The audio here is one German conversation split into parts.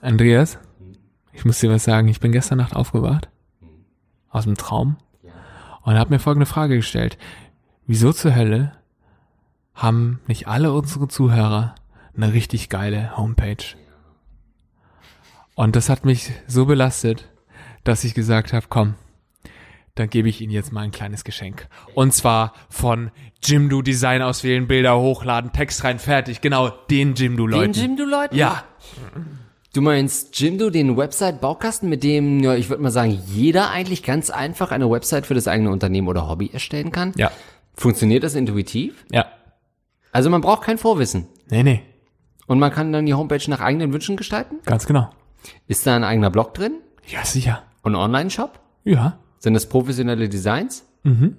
Andreas, ich muss dir was sagen. Ich bin gestern Nacht aufgewacht. Aus dem Traum. Und habe mir folgende Frage gestellt. Wieso zur Hölle haben nicht alle unsere Zuhörer eine richtig geile Homepage? Und das hat mich so belastet, dass ich gesagt habe, komm, dann gebe ich Ihnen jetzt mal ein kleines Geschenk. Und zwar von Jimdo Design auswählen, Bilder hochladen, Text rein, fertig. Genau, den Jimdo Leuten. Den Jimdo-Leuten? Ja, Du meinst Jimdo, den Website-Baukasten, mit dem, ja, ich würde mal sagen, jeder eigentlich ganz einfach eine Website für das eigene Unternehmen oder Hobby erstellen kann? ja, Funktioniert das intuitiv? ja. Also man braucht kein Vorwissen. Nee, nee, Und man kann dann die Homepage nach eigenen Wünschen gestalten? ganz genau. Ist da ein eigener Blog drin? Ja, sicher. Und ein Online-Shop? Ja, Sind das professionelle Designs? Mhm.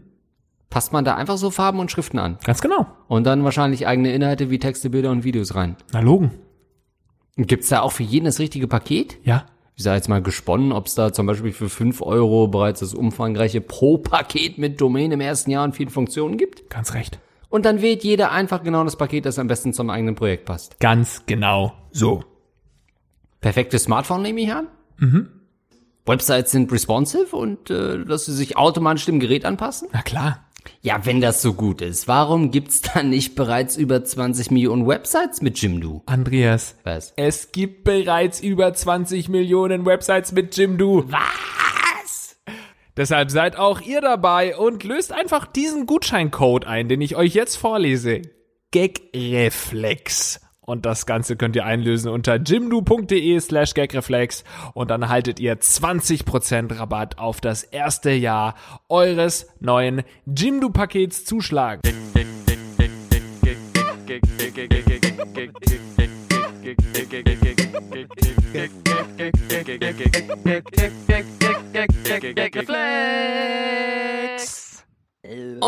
Passt man da einfach so Farben und Schriften an? ganz genau. Und dann wahrscheinlich eigene Inhalte wie Texte, Bilder und Videos rein. Na, Logen. Gibt's da auch für jeden das richtige Paket? Ja, Ich sage jetzt mal gesponnen, ob es da zum Beispiel für 5 Euro bereits das umfangreiche Pro-Paket mit Domain im ersten Jahr und vielen Funktionen gibt. ganz recht. Und dann wählt jeder einfach genau das Paket, das am besten zum eigenen Projekt passt. Ganz genau so. Perfektes Smartphone nehme ich an. Mhm. Websites sind responsive und äh, dass sie sich automatisch dem Gerät anpassen. Na klar. Ja, wenn das so gut ist, warum gibt's dann nicht bereits über 20 Millionen Websites mit Jimdo? Andreas, Was? es gibt bereits über 20 Millionen Websites mit Jimdo. Was? Deshalb seid auch ihr dabei und löst einfach diesen Gutscheincode ein, den ich euch jetzt vorlese. Gagreflex. Und das Ganze könnt ihr einlösen unter jimdo.de slash gagreflex und dann haltet ihr 20% Rabatt auf das erste Jahr eures neuen Jimdo-Pakets zuschlagen.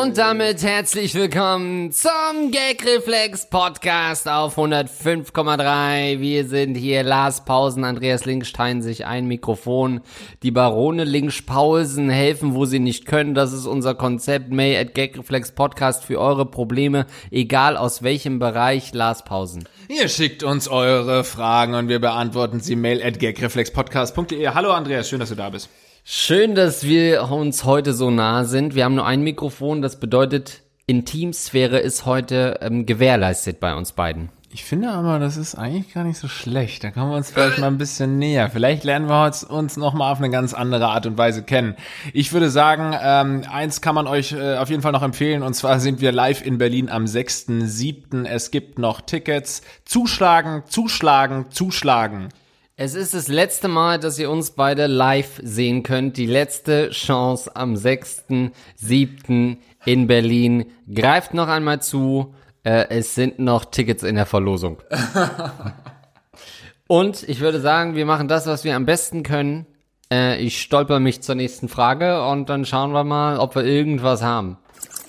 Und damit herzlich willkommen zum Gagreflex Podcast auf 105,3. Wir sind hier Lars Pausen, Andreas Linkstein sich ein Mikrofon. Die Barone Linkspausen helfen, wo sie nicht können. Das ist unser Konzept. Mail at Gagreflex Podcast für eure Probleme, egal aus welchem Bereich. Lars Pausen. Ihr schickt uns eure Fragen und wir beantworten sie. Mail at gagreflexpodcast.de. Hallo Andreas, schön, dass du da bist. Schön, dass wir uns heute so nah sind. Wir haben nur ein Mikrofon. Das bedeutet, Intimsphäre ist heute ähm, gewährleistet bei uns beiden. Ich finde aber, das ist eigentlich gar nicht so schlecht. Da kommen wir uns vielleicht mal ein bisschen näher. Vielleicht lernen wir uns, uns noch mal auf eine ganz andere Art und Weise kennen. Ich würde sagen, ähm, eins kann man euch äh, auf jeden Fall noch empfehlen. Und zwar sind wir live in Berlin am 6.7. Es gibt noch Tickets. Zuschlagen, zuschlagen, zuschlagen. Es ist das letzte Mal, dass ihr uns beide live sehen könnt. Die letzte Chance am 6.7. in Berlin. Greift noch einmal zu. Äh, es sind noch Tickets in der Verlosung. Und ich würde sagen, wir machen das, was wir am besten können. Äh, ich stolper mich zur nächsten Frage und dann schauen wir mal, ob wir irgendwas haben.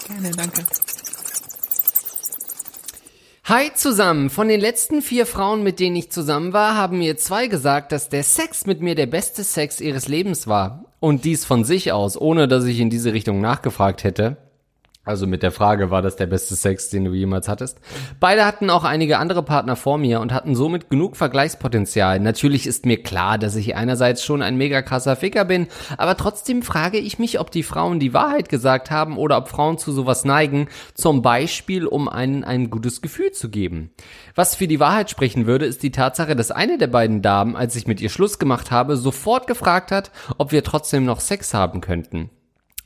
Gerne, danke. Hi zusammen. Von den letzten vier Frauen, mit denen ich zusammen war, haben mir zwei gesagt, dass der Sex mit mir der beste Sex ihres Lebens war. Und dies von sich aus, ohne dass ich in diese Richtung nachgefragt hätte. Also mit der Frage, war das der beste Sex, den du jemals hattest? Beide hatten auch einige andere Partner vor mir und hatten somit genug Vergleichspotenzial. Natürlich ist mir klar, dass ich einerseits schon ein mega krasser Ficker bin, aber trotzdem frage ich mich, ob die Frauen die Wahrheit gesagt haben oder ob Frauen zu sowas neigen, zum Beispiel um einen ein gutes Gefühl zu geben. Was für die Wahrheit sprechen würde, ist die Tatsache, dass eine der beiden Damen, als ich mit ihr Schluss gemacht habe, sofort gefragt hat, ob wir trotzdem noch Sex haben könnten.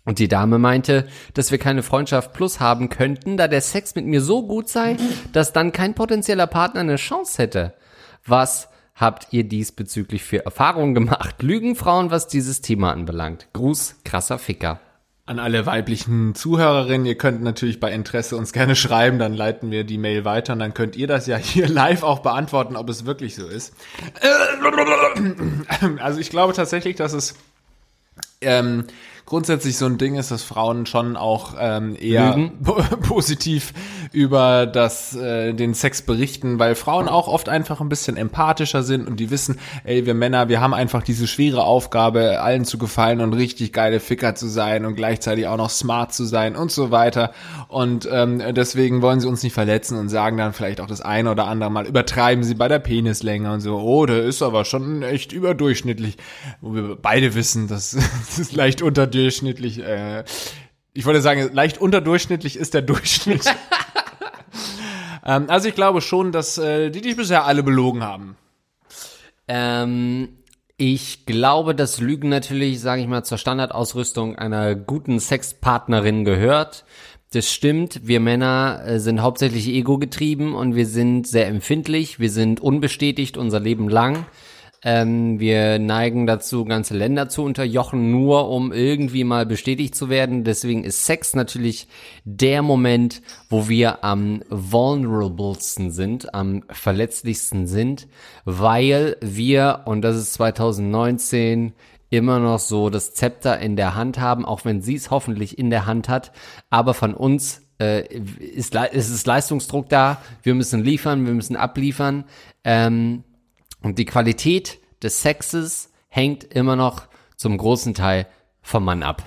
Und die Dame meinte, dass wir keine Freundschaft plus haben könnten, da der Sex mit mir so gut sei, dass dann kein potenzieller Partner eine Chance hätte. Was habt ihr diesbezüglich für Erfahrungen gemacht? Lügen Frauen, was dieses Thema anbelangt? Gruß, krasser Ficker. An alle weiblichen Zuhörerinnen, ihr könnt natürlich bei Interesse uns gerne schreiben, dann leiten wir die Mail weiter und dann könnt ihr das ja hier live auch beantworten, ob es wirklich so ist. Also ich glaube tatsächlich, dass es ähm, grundsätzlich so ein Ding ist, dass Frauen schon auch ähm, eher positiv über das, äh, den Sex berichten, weil Frauen auch oft einfach ein bisschen empathischer sind und die wissen, ey, wir Männer, wir haben einfach diese schwere Aufgabe, allen zu gefallen und richtig geile Ficker zu sein und gleichzeitig auch noch smart zu sein und so weiter. Und ähm, deswegen wollen sie uns nicht verletzen und sagen dann vielleicht auch das eine oder andere Mal, übertreiben sie bei der Penislänge und so, oh, der ist aber schon echt überdurchschnittlich. Wo wir beide wissen, dass das ist leicht unterdurchschnittlich, äh, ich wollte sagen, leicht unterdurchschnittlich ist der Durchschnitt. ähm, also ich glaube schon, dass äh, die dich bisher alle belogen haben. Ähm, ich glaube, dass Lügen natürlich, sage ich mal, zur Standardausrüstung einer guten Sexpartnerin gehört. Das stimmt, wir Männer äh, sind hauptsächlich ego-getrieben und wir sind sehr empfindlich, wir sind unbestätigt unser Leben lang. Ähm, wir neigen dazu, ganze Länder zu unterjochen, nur um irgendwie mal bestätigt zu werden. Deswegen ist Sex natürlich der Moment, wo wir am vulnerablesten sind, am verletzlichsten sind, weil wir, und das ist 2019, immer noch so das Zepter in der Hand haben, auch wenn sie es hoffentlich in der Hand hat. Aber von uns äh, ist, ist es Leistungsdruck da. Wir müssen liefern, wir müssen abliefern. Ähm, und die Qualität des Sexes hängt immer noch zum großen Teil vom Mann ab.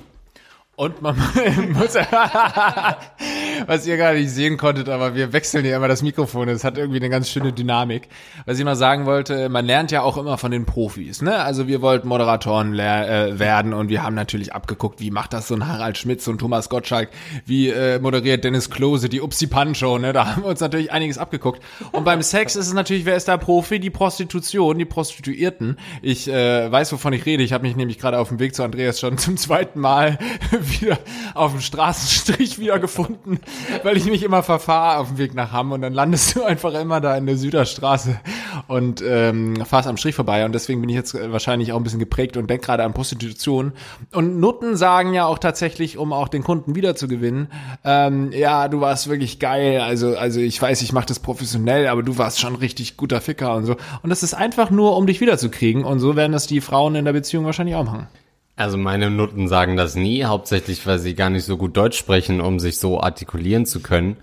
Und man muss, was ihr gar nicht sehen konntet, aber wir wechseln ja immer das Mikrofon. Es hat irgendwie eine ganz schöne Dynamik. Was ich mal sagen wollte, man lernt ja auch immer von den Profis. Ne? Also wir wollten Moderatoren äh, werden und wir haben natürlich abgeguckt, wie macht das so ein Harald Schmitz und Thomas Gottschalk, wie äh, moderiert Dennis Klose die Upsi Pancho. Ne? Da haben wir uns natürlich einiges abgeguckt. Und beim Sex ist es natürlich, wer ist da Profi? Die Prostitution, die Prostituierten. Ich äh, weiß, wovon ich rede. Ich habe mich nämlich gerade auf dem Weg zu Andreas schon zum zweiten Mal wieder auf dem Straßenstrich wiedergefunden, weil ich mich immer verfahre auf dem Weg nach Hamm und dann landest du einfach immer da in der Süderstraße und ähm, fahrst am Strich vorbei und deswegen bin ich jetzt wahrscheinlich auch ein bisschen geprägt und denk gerade an Prostitution. Und Nutten sagen ja auch tatsächlich, um auch den Kunden wiederzugewinnen, ähm, ja, du warst wirklich geil, also, also ich weiß, ich mache das professionell, aber du warst schon richtig guter Ficker und so. Und das ist einfach nur, um dich wiederzukriegen und so werden das die Frauen in der Beziehung wahrscheinlich auch machen. Also meine Nutten sagen das nie, hauptsächlich weil sie gar nicht so gut Deutsch sprechen, um sich so artikulieren zu können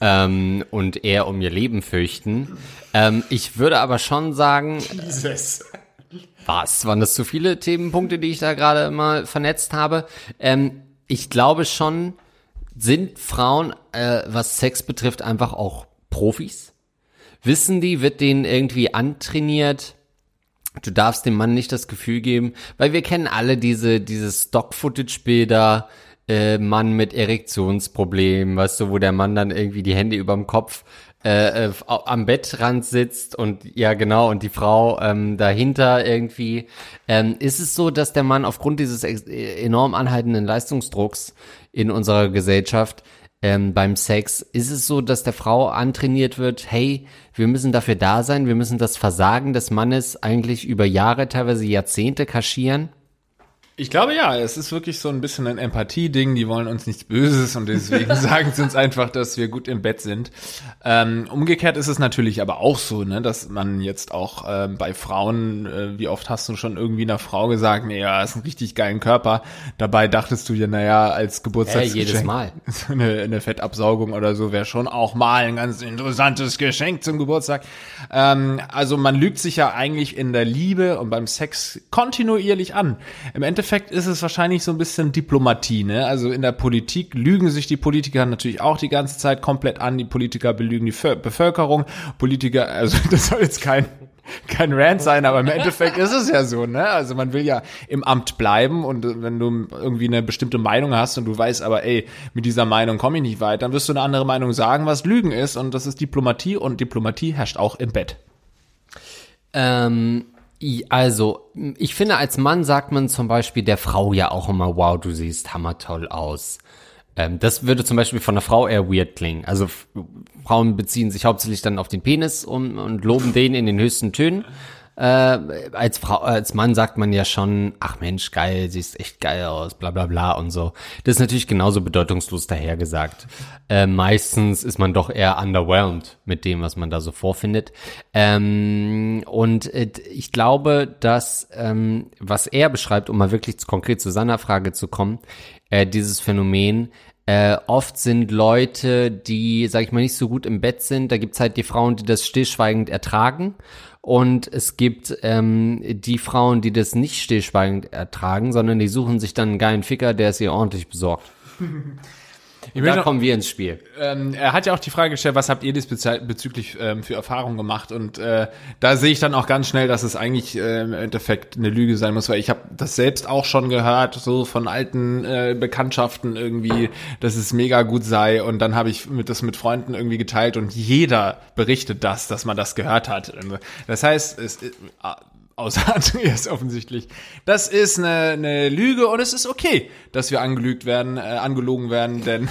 ähm, und eher um ihr Leben fürchten. Ähm, ich würde aber schon sagen, Jesus. was waren das zu viele Themenpunkte, die ich da gerade mal vernetzt habe? Ähm, ich glaube schon, sind Frauen, äh, was Sex betrifft, einfach auch Profis? Wissen die, wird denen irgendwie antrainiert? Du darfst dem Mann nicht das Gefühl geben, weil wir kennen alle diese, diese Stock-Footage-Bilder, äh, Mann mit Erektionsproblemen, weißt du, wo der Mann dann irgendwie die Hände überm Kopf äh, äh, am Bettrand sitzt und ja genau und die Frau ähm, dahinter irgendwie. Ähm, ist es so, dass der Mann aufgrund dieses enorm anhaltenden Leistungsdrucks in unserer Gesellschaft ähm, beim Sex, ist es so, dass der Frau antrainiert wird, hey, wir müssen dafür da sein, wir müssen das Versagen des Mannes eigentlich über Jahre, teilweise Jahrzehnte kaschieren? Ich glaube ja, es ist wirklich so ein bisschen ein Empathie-Ding. Die wollen uns nichts Böses und deswegen sagen sie uns einfach, dass wir gut im Bett sind. Ähm, umgekehrt ist es natürlich aber auch so, ne, dass man jetzt auch äh, bei Frauen, äh, wie oft hast du schon irgendwie einer Frau gesagt, nee, ja, ist ein richtig geilen Körper. Dabei dachtest du ja, naja, als Geburtstagsgeschenk, äh, jedes Mal. So eine, eine Fettabsaugung oder so wäre schon auch mal ein ganz interessantes Geschenk zum Geburtstag. Ähm, also man lügt sich ja eigentlich in der Liebe und beim Sex kontinuierlich an. Im Endeffekt Endeffekt ist es wahrscheinlich so ein bisschen Diplomatie, ne? Also in der Politik lügen sich die Politiker natürlich auch die ganze Zeit komplett an. Die Politiker belügen die Bevölkerung. Politiker, also das soll jetzt kein kein Rant sein, aber im Endeffekt ist es ja so, ne? Also man will ja im Amt bleiben und wenn du irgendwie eine bestimmte Meinung hast und du weißt aber, ey, mit dieser Meinung komme ich nicht weit, dann wirst du eine andere Meinung sagen, was Lügen ist und das ist Diplomatie und Diplomatie herrscht auch im Bett. Ähm, also, ich finde, als Mann sagt man zum Beispiel der Frau ja auch immer, wow, du siehst hammertoll aus. Ähm, das würde zum Beispiel von einer Frau eher weird klingen. Also Frauen beziehen sich hauptsächlich dann auf den Penis und, und loben den in den höchsten Tönen. Äh, als Frau, als Mann sagt man ja schon, ach Mensch, geil, siehst echt geil aus, bla bla bla und so. Das ist natürlich genauso bedeutungslos dahergesagt. Äh, meistens ist man doch eher underwhelmed mit dem, was man da so vorfindet. Ähm, und äh, ich glaube, dass ähm, was er beschreibt, um mal wirklich konkret zu seiner Frage zu kommen, äh, dieses Phänomen, äh, oft sind Leute, die, sag ich mal, nicht so gut im Bett sind. Da gibt's halt die Frauen, die das stillschweigend ertragen. Und es gibt ähm, die Frauen, die das nicht stillschweigend ertragen, sondern die suchen sich dann einen geilen Ficker, der es ihr ordentlich besorgt. Ich da kommen wir ins Spiel. Ähm, er hat ja auch die Frage gestellt, was habt ihr diesbezüglich ähm, für Erfahrungen gemacht? Und äh, da sehe ich dann auch ganz schnell, dass es eigentlich äh, im Endeffekt eine Lüge sein muss, weil ich habe das selbst auch schon gehört, so von alten äh, Bekanntschaften irgendwie, dass es mega gut sei. Und dann habe ich mit, das mit Freunden irgendwie geteilt und jeder berichtet das, dass man das gehört hat. Das heißt, es, äh, außer Andreas offensichtlich. Das ist eine, eine Lüge und es ist okay, dass wir angelügt werden, äh, angelogen werden, denn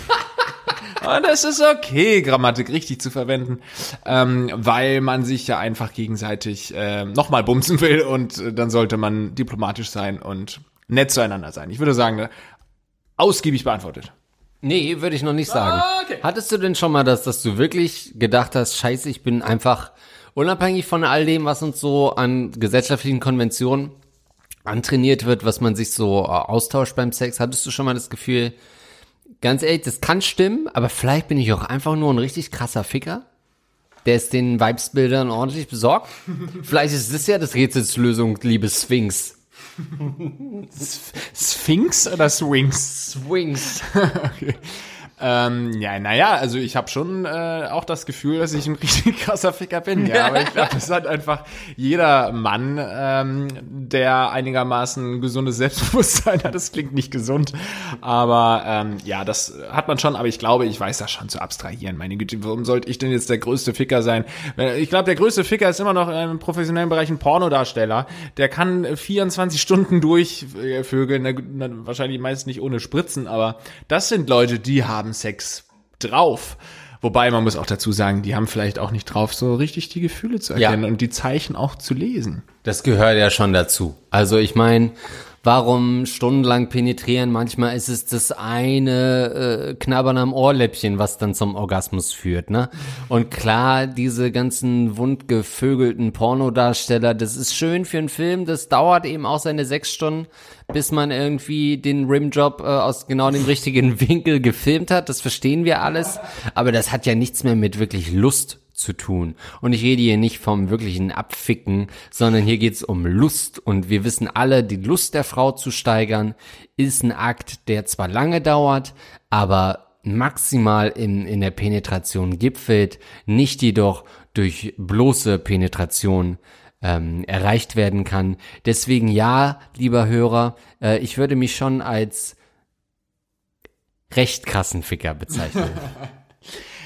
und es ist okay, Grammatik richtig zu verwenden, ähm, weil man sich ja einfach gegenseitig äh, nochmal bumsen will und äh, dann sollte man diplomatisch sein und nett zueinander sein. Ich würde sagen, ne, ausgiebig beantwortet. Nee, würde ich noch nicht sagen. Ah, okay. Hattest du denn schon mal das, dass du wirklich gedacht hast, scheiße, ich bin einfach unabhängig von all dem, was uns so an gesellschaftlichen Konventionen antrainiert wird, was man sich so äh, austauscht beim Sex, hattest du schon mal das Gefühl, ganz ehrlich, das kann stimmen, aber vielleicht bin ich auch einfach nur ein richtig krasser Ficker, der ist den Vibesbildern ordentlich besorgt. vielleicht ist das ja das Rätselslösung, liebe Sphinx. Sphinx oder Swings? Swings. okay. Ähm, ja, naja, also ich habe schon äh, auch das Gefühl, dass ich ein richtig krasser Ficker bin. Ja, aber ich glaube, das hat einfach jeder Mann, ähm, der einigermaßen gesundes Selbstbewusstsein hat. Das klingt nicht gesund, aber ähm, ja, das hat man schon. Aber ich glaube, ich weiß das schon zu abstrahieren. Meine Güte, warum sollte ich denn jetzt der größte Ficker sein? Ich glaube, der größte Ficker ist immer noch im professionellen Bereich ein Pornodarsteller. Der kann 24 Stunden durchvögeln, wahrscheinlich meist nicht ohne Spritzen, aber das sind Leute, die haben haben Sex drauf. Wobei man muss auch dazu sagen, die haben vielleicht auch nicht drauf, so richtig die Gefühle zu erkennen ja. und die Zeichen auch zu lesen. Das gehört ja schon dazu. Also ich meine, warum stundenlang penetrieren? Manchmal ist es das eine äh, Knabbern am Ohrläppchen, was dann zum Orgasmus führt, ne? Und klar, diese ganzen wundgevögelten Pornodarsteller, das ist schön für einen Film, das dauert eben auch seine sechs Stunden, bis man irgendwie den Rimjob äh, aus genau dem richtigen Winkel gefilmt hat. Das verstehen wir alles, aber das hat ja nichts mehr mit wirklich Lust zu tun. Und ich rede hier nicht vom wirklichen Abficken, sondern hier geht's um Lust. Und wir wissen alle, die Lust der Frau zu steigern, ist ein Akt, der zwar lange dauert, aber maximal in, in der Penetration gipfelt, nicht jedoch durch bloße Penetration ähm, erreicht werden kann. Deswegen ja, lieber Hörer, äh, ich würde mich schon als recht krassen Ficker bezeichnen.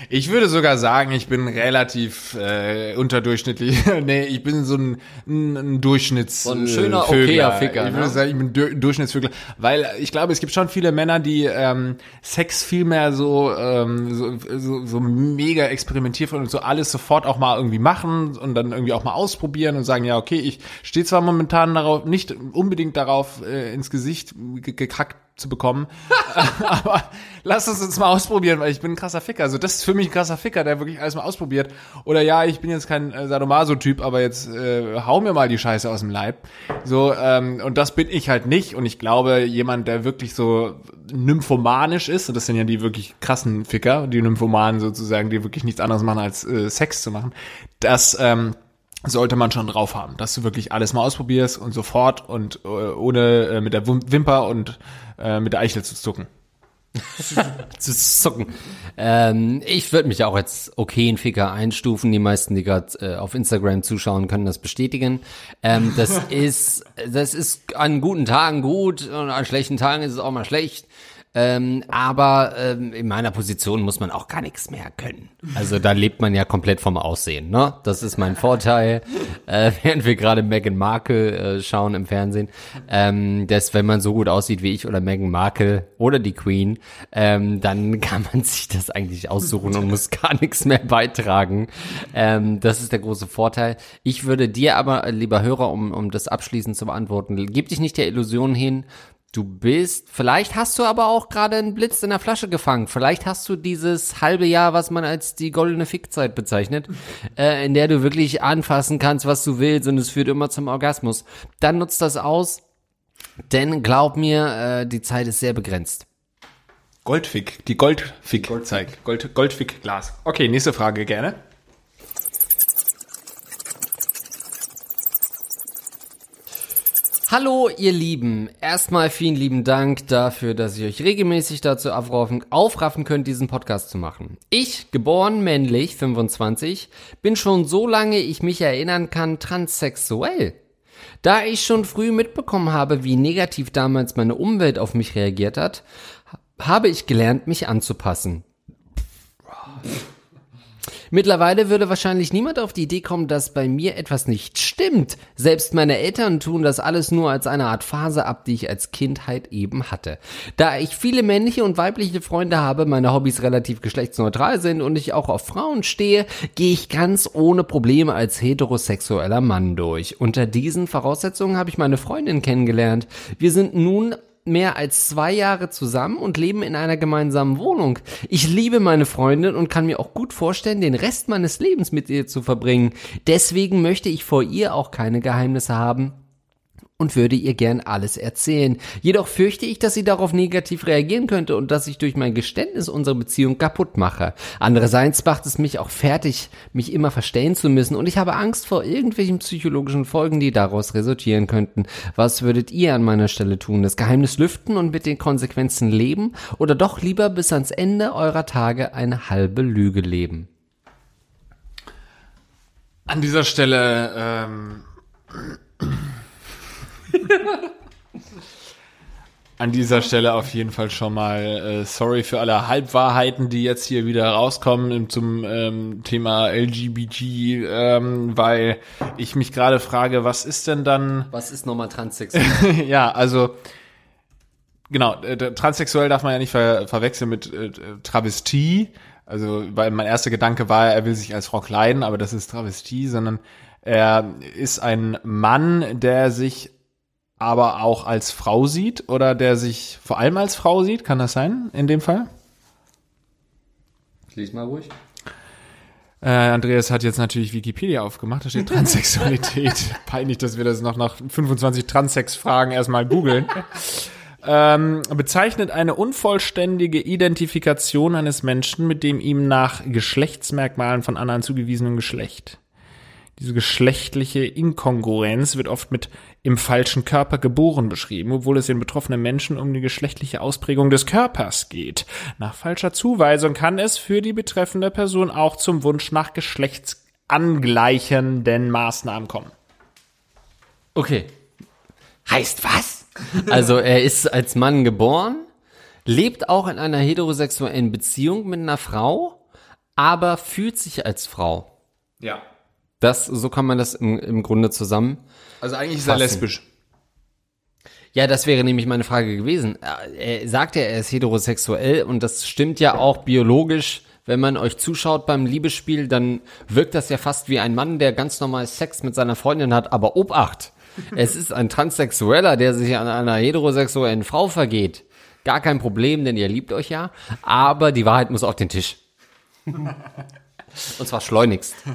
Ich würde sogar sagen, ich bin relativ äh, unterdurchschnittlich. nee, ich bin so ein, ein, ein Durchschnitts so ein schöner okayer Ficker. Ich würde ne? sagen, ich bin du Durchschnittsvögler, weil ich glaube, es gibt schon viele Männer, die ähm, Sex viel mehr so, ähm, so, so, so mega experimentieren und so alles sofort auch mal irgendwie machen und dann irgendwie auch mal ausprobieren und sagen, ja, okay, ich stehe zwar momentan darauf, nicht unbedingt darauf äh, ins Gesicht gekackt zu bekommen. Aber lass uns jetzt mal ausprobieren, weil ich bin ein krasser Ficker. Also das ist für mich ein krasser Ficker, der wirklich alles mal ausprobiert. Oder ja, ich bin jetzt kein äh, Sadomaso-Typ, aber jetzt äh, hau mir mal die Scheiße aus dem Leib. So, ähm, und das bin ich halt nicht. Und ich glaube, jemand, der wirklich so nymphomanisch ist, und das sind ja die wirklich krassen Ficker, die Nymphomanen sozusagen, die wirklich nichts anderes machen, als äh, Sex zu machen, das ähm, sollte man schon drauf haben, dass du wirklich alles mal ausprobierst und sofort und äh, ohne äh, mit der Wimper und äh, mit der Eichel zu zucken. zu zucken. Ähm, ich würde mich auch jetzt okay in Ficker einstufen. Die meisten, die gerade äh, auf Instagram zuschauen, können das bestätigen. Ähm, das ist, das ist an guten Tagen gut und an schlechten Tagen ist es auch mal schlecht. Ähm, aber ähm, in meiner Position muss man auch gar nichts mehr können. Also da lebt man ja komplett vom Aussehen. Ne? Das ist mein Vorteil. Äh, während wir gerade Meghan Markle äh, schauen im Fernsehen, ähm, dass wenn man so gut aussieht wie ich oder Meghan Markle oder die Queen, ähm, dann kann man sich das eigentlich aussuchen und muss gar nichts mehr beitragen. Ähm, das ist der große Vorteil. Ich würde dir aber, äh, lieber Hörer, um, um das abschließend zu beantworten, gib dich nicht der Illusion hin, Du bist, vielleicht hast du aber auch gerade einen Blitz in der Flasche gefangen. Vielleicht hast du dieses halbe Jahr, was man als die goldene Fickzeit bezeichnet, äh, in der du wirklich anfassen kannst, was du willst und es führt immer zum Orgasmus. Dann nutzt das aus, denn glaub mir, äh, die Zeit ist sehr begrenzt. Goldfick, die Goldfick-Zeit. Gold, Goldfick-Glas. Okay, nächste Frage gerne. Hallo, ihr Lieben. Erstmal vielen lieben Dank dafür, dass ihr euch regelmäßig dazu aufraffen, aufraffen könnt, diesen Podcast zu machen. Ich, geboren männlich, 25, bin schon so lange ich mich erinnern kann transsexuell. Da ich schon früh mitbekommen habe, wie negativ damals meine Umwelt auf mich reagiert hat, habe ich gelernt, mich anzupassen. Mittlerweile würde wahrscheinlich niemand auf die Idee kommen, dass bei mir etwas nicht stimmt. Selbst meine Eltern tun das alles nur als eine Art Phase ab, die ich als Kindheit eben hatte. Da ich viele männliche und weibliche Freunde habe, meine Hobbys relativ geschlechtsneutral sind und ich auch auf Frauen stehe, gehe ich ganz ohne Probleme als heterosexueller Mann durch. Unter diesen Voraussetzungen habe ich meine Freundin kennengelernt. Wir sind nun mehr als zwei Jahre zusammen und leben in einer gemeinsamen Wohnung. Ich liebe meine Freundin und kann mir auch gut vorstellen, den Rest meines Lebens mit ihr zu verbringen. Deswegen möchte ich vor ihr auch keine Geheimnisse haben und würde ihr gern alles erzählen. Jedoch fürchte ich, dass sie darauf negativ reagieren könnte und dass ich durch mein Geständnis unsere Beziehung kaputt mache. Andererseits macht es mich auch fertig, mich immer verstellen zu müssen und ich habe Angst vor irgendwelchen psychologischen Folgen, die daraus resultieren könnten. Was würdet ihr an meiner Stelle tun? Das Geheimnis lüften und mit den Konsequenzen leben oder doch lieber bis ans Ende eurer Tage eine halbe Lüge leben? An dieser Stelle ähm An dieser Stelle auf jeden Fall schon mal äh, sorry für alle Halbwahrheiten, die jetzt hier wieder rauskommen zum ähm, Thema LGBT, ähm, weil ich mich gerade frage, was ist denn dann? Was ist nochmal transsexuell? ja, also genau, äh, transsexuell darf man ja nicht ver verwechseln mit äh, Travestie. Also, weil mein erster Gedanke war, er will sich als Frau kleiden, aber das ist Travestie, sondern er ist ein Mann, der sich aber auch als Frau sieht oder der sich vor allem als Frau sieht? Kann das sein in dem Fall? Lies mal ruhig. Äh, Andreas hat jetzt natürlich Wikipedia aufgemacht, da steht Transsexualität. Peinlich, dass wir das noch nach 25 Transex-Fragen erstmal googeln. ähm, bezeichnet eine unvollständige Identifikation eines Menschen mit dem ihm nach Geschlechtsmerkmalen von anderen zugewiesenen Geschlecht. Diese geschlechtliche Inkongruenz wird oft mit im falschen Körper geboren beschrieben, obwohl es den betroffenen Menschen um die geschlechtliche Ausprägung des Körpers geht. Nach falscher Zuweisung kann es für die betreffende Person auch zum Wunsch nach geschlechtsangleichenden Maßnahmen kommen. Okay. Heißt was? Also er ist als Mann geboren, lebt auch in einer heterosexuellen Beziehung mit einer Frau, aber fühlt sich als Frau. Ja. Das, so kann man das im, im Grunde zusammen. Also eigentlich ist er lesbisch. Ja, das wäre nämlich meine Frage gewesen. Er sagt ja, er ist heterosexuell und das stimmt ja auch biologisch. Wenn man euch zuschaut beim Liebesspiel, dann wirkt das ja fast wie ein Mann, der ganz normal Sex mit seiner Freundin hat, aber Obacht. Es ist ein Transsexueller, der sich an einer heterosexuellen Frau vergeht. Gar kein Problem, denn ihr liebt euch ja. Aber die Wahrheit muss auf den Tisch. Und zwar schleunigst.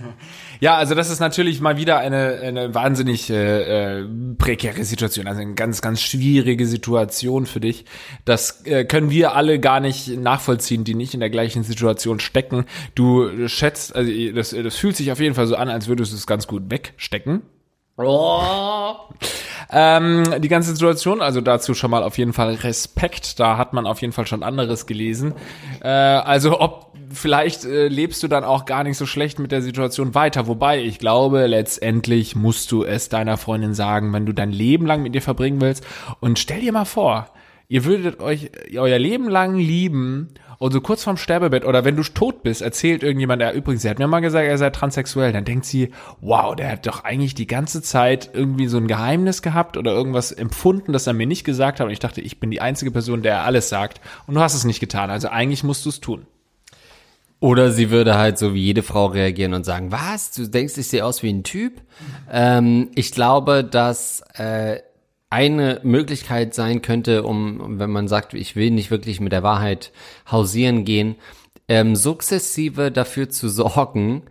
Ja, also das ist natürlich mal wieder eine, eine wahnsinnig äh, äh, prekäre Situation, also eine ganz, ganz schwierige Situation für dich. Das äh, können wir alle gar nicht nachvollziehen, die nicht in der gleichen Situation stecken. Du schätzt, also das, das fühlt sich auf jeden Fall so an, als würdest du es ganz gut wegstecken. Oh. Ähm, die ganze Situation, also dazu schon mal auf jeden Fall Respekt. Da hat man auf jeden Fall schon anderes gelesen. Äh, also ob vielleicht äh, lebst du dann auch gar nicht so schlecht mit der Situation weiter. Wobei ich glaube, letztendlich musst du es deiner Freundin sagen, wenn du dein Leben lang mit ihr verbringen willst. Und stell dir mal vor, ihr würdet euch euer Leben lang lieben und so kurz vorm Sterbebett oder wenn du tot bist, erzählt irgendjemand, ja übrigens, er hat mir mal gesagt, er sei transsexuell, dann denkt sie, wow, der hat doch eigentlich die ganze Zeit irgendwie so ein Geheimnis gehabt oder irgendwas empfunden, das er mir nicht gesagt hat und ich dachte, ich bin die einzige Person, der er alles sagt und du hast es nicht getan, also eigentlich musst du es tun. Oder sie würde halt so wie jede Frau reagieren und sagen, was, du denkst, ich sehe aus wie ein Typ? Ähm, ich glaube, dass äh, eine Möglichkeit sein könnte, um, wenn man sagt, ich will nicht wirklich mit der Wahrheit hausieren gehen, ähm, sukzessive dafür zu sorgen,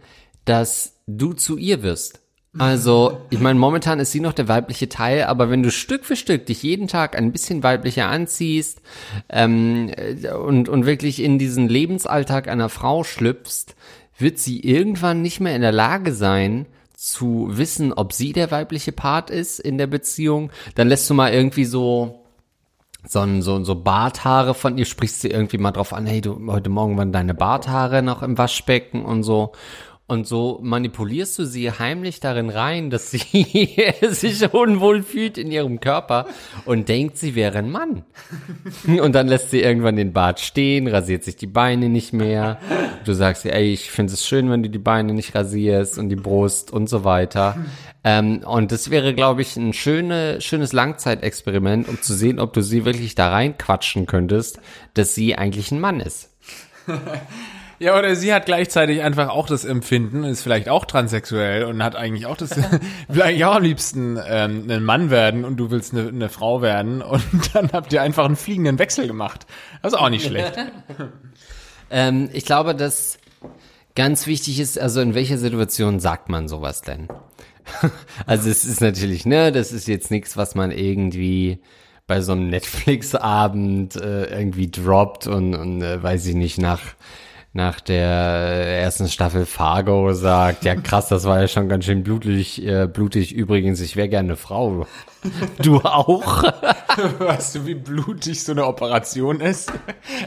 dass du zu ihr wirst. Also, ich meine, momentan ist sie noch der weibliche Teil, aber wenn du Stück für Stück dich jeden Tag ein bisschen weiblicher anziehst ähm, und, und wirklich in diesen Lebensalltag einer Frau schlüpfst, wird sie irgendwann nicht mehr in der Lage sein, zu wissen, ob sie der weibliche Part ist in der Beziehung. Dann lässt du mal irgendwie so so, so, so Barthaare von ihr, sprichst du irgendwie mal drauf an, hey, du, heute Morgen waren deine Barthaare noch im Waschbecken und so. Und so manipulierst du sie heimlich darin rein, dass sie sich unwohl fühlt in ihrem Körper und denkt, sie wäre ein Mann. Und dann lässt sie irgendwann den Bart stehen, rasiert sich die Beine nicht mehr. Du sagst ihr, ey, ich finde es schön, wenn du die Beine nicht rasierst und die Brust und so weiter. Ähm, und das wäre, glaube ich, ein schöne, schönes Langzeitexperiment, um zu sehen, ob du sie wirklich da reinquatschen könntest, dass sie eigentlich ein Mann ist. Ja, oder sie hat gleichzeitig einfach auch das Empfinden, ist vielleicht auch transsexuell und hat eigentlich auch das, will eigentlich auch am liebsten ähm, ein Mann werden und du willst eine, eine Frau werden und dann habt ihr einfach einen fliegenden Wechsel gemacht. Das ist auch nicht schlecht. ähm, ich glaube, dass ganz wichtig ist, also in welcher Situation sagt man sowas denn? also es ist natürlich, ne, das ist jetzt nichts, was man irgendwie bei so einem Netflix-Abend äh, irgendwie droppt und, und äh, weiß ich nicht, nach nach der ersten Staffel Fargo sagt, ja krass, das war ja schon ganz schön blutig, äh, blutig. Übrigens, ich wäre gerne eine Frau. Du auch? weißt du, wie blutig so eine Operation ist?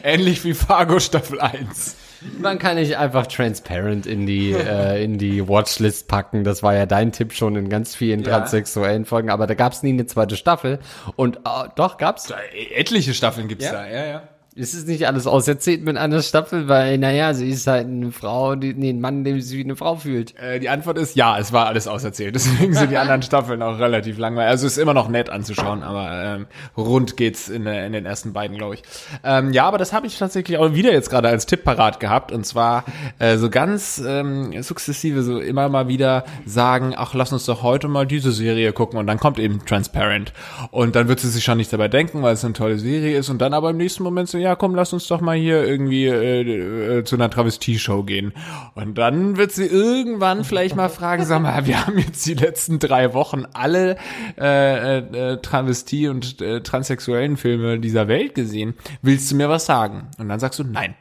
Ähnlich wie Fargo Staffel 1. Man kann nicht einfach transparent in die äh, in die Watchlist packen. Das war ja dein Tipp schon in ganz vielen ja. transsexuellen Folgen, aber da gab es nie eine zweite Staffel. Und äh, doch gab's. Da, etliche Staffeln gibt's ja. da, ja, ja. Es ist nicht alles auserzählt mit einer Staffel, weil, naja, sie ist halt eine Frau, die, nee, ein Mann, der sich wie eine Frau fühlt. Äh, die Antwort ist ja, es war alles auserzählt. Deswegen sind die anderen Staffeln auch relativ langweilig. Also ist immer noch nett anzuschauen, aber ähm, rund geht's in, in den ersten beiden, glaube ich. Ähm, ja, aber das habe ich tatsächlich auch wieder jetzt gerade als Tipp parat gehabt. Und zwar äh, so ganz ähm, sukzessive so immer mal wieder sagen, ach, lass uns doch heute mal diese Serie gucken. Und dann kommt eben Transparent. Und dann wird sie sich schon nichts dabei denken, weil es eine tolle Serie ist. Und dann aber im nächsten Moment so, ja komm, lass uns doch mal hier irgendwie äh, äh, zu einer Travestie-Show gehen. Und dann wird sie irgendwann vielleicht mal fragen, sag mal, wir haben jetzt die letzten drei Wochen alle äh, äh, Travestie- und äh, transsexuellen Filme dieser Welt gesehen. Willst du mir was sagen? Und dann sagst du nein.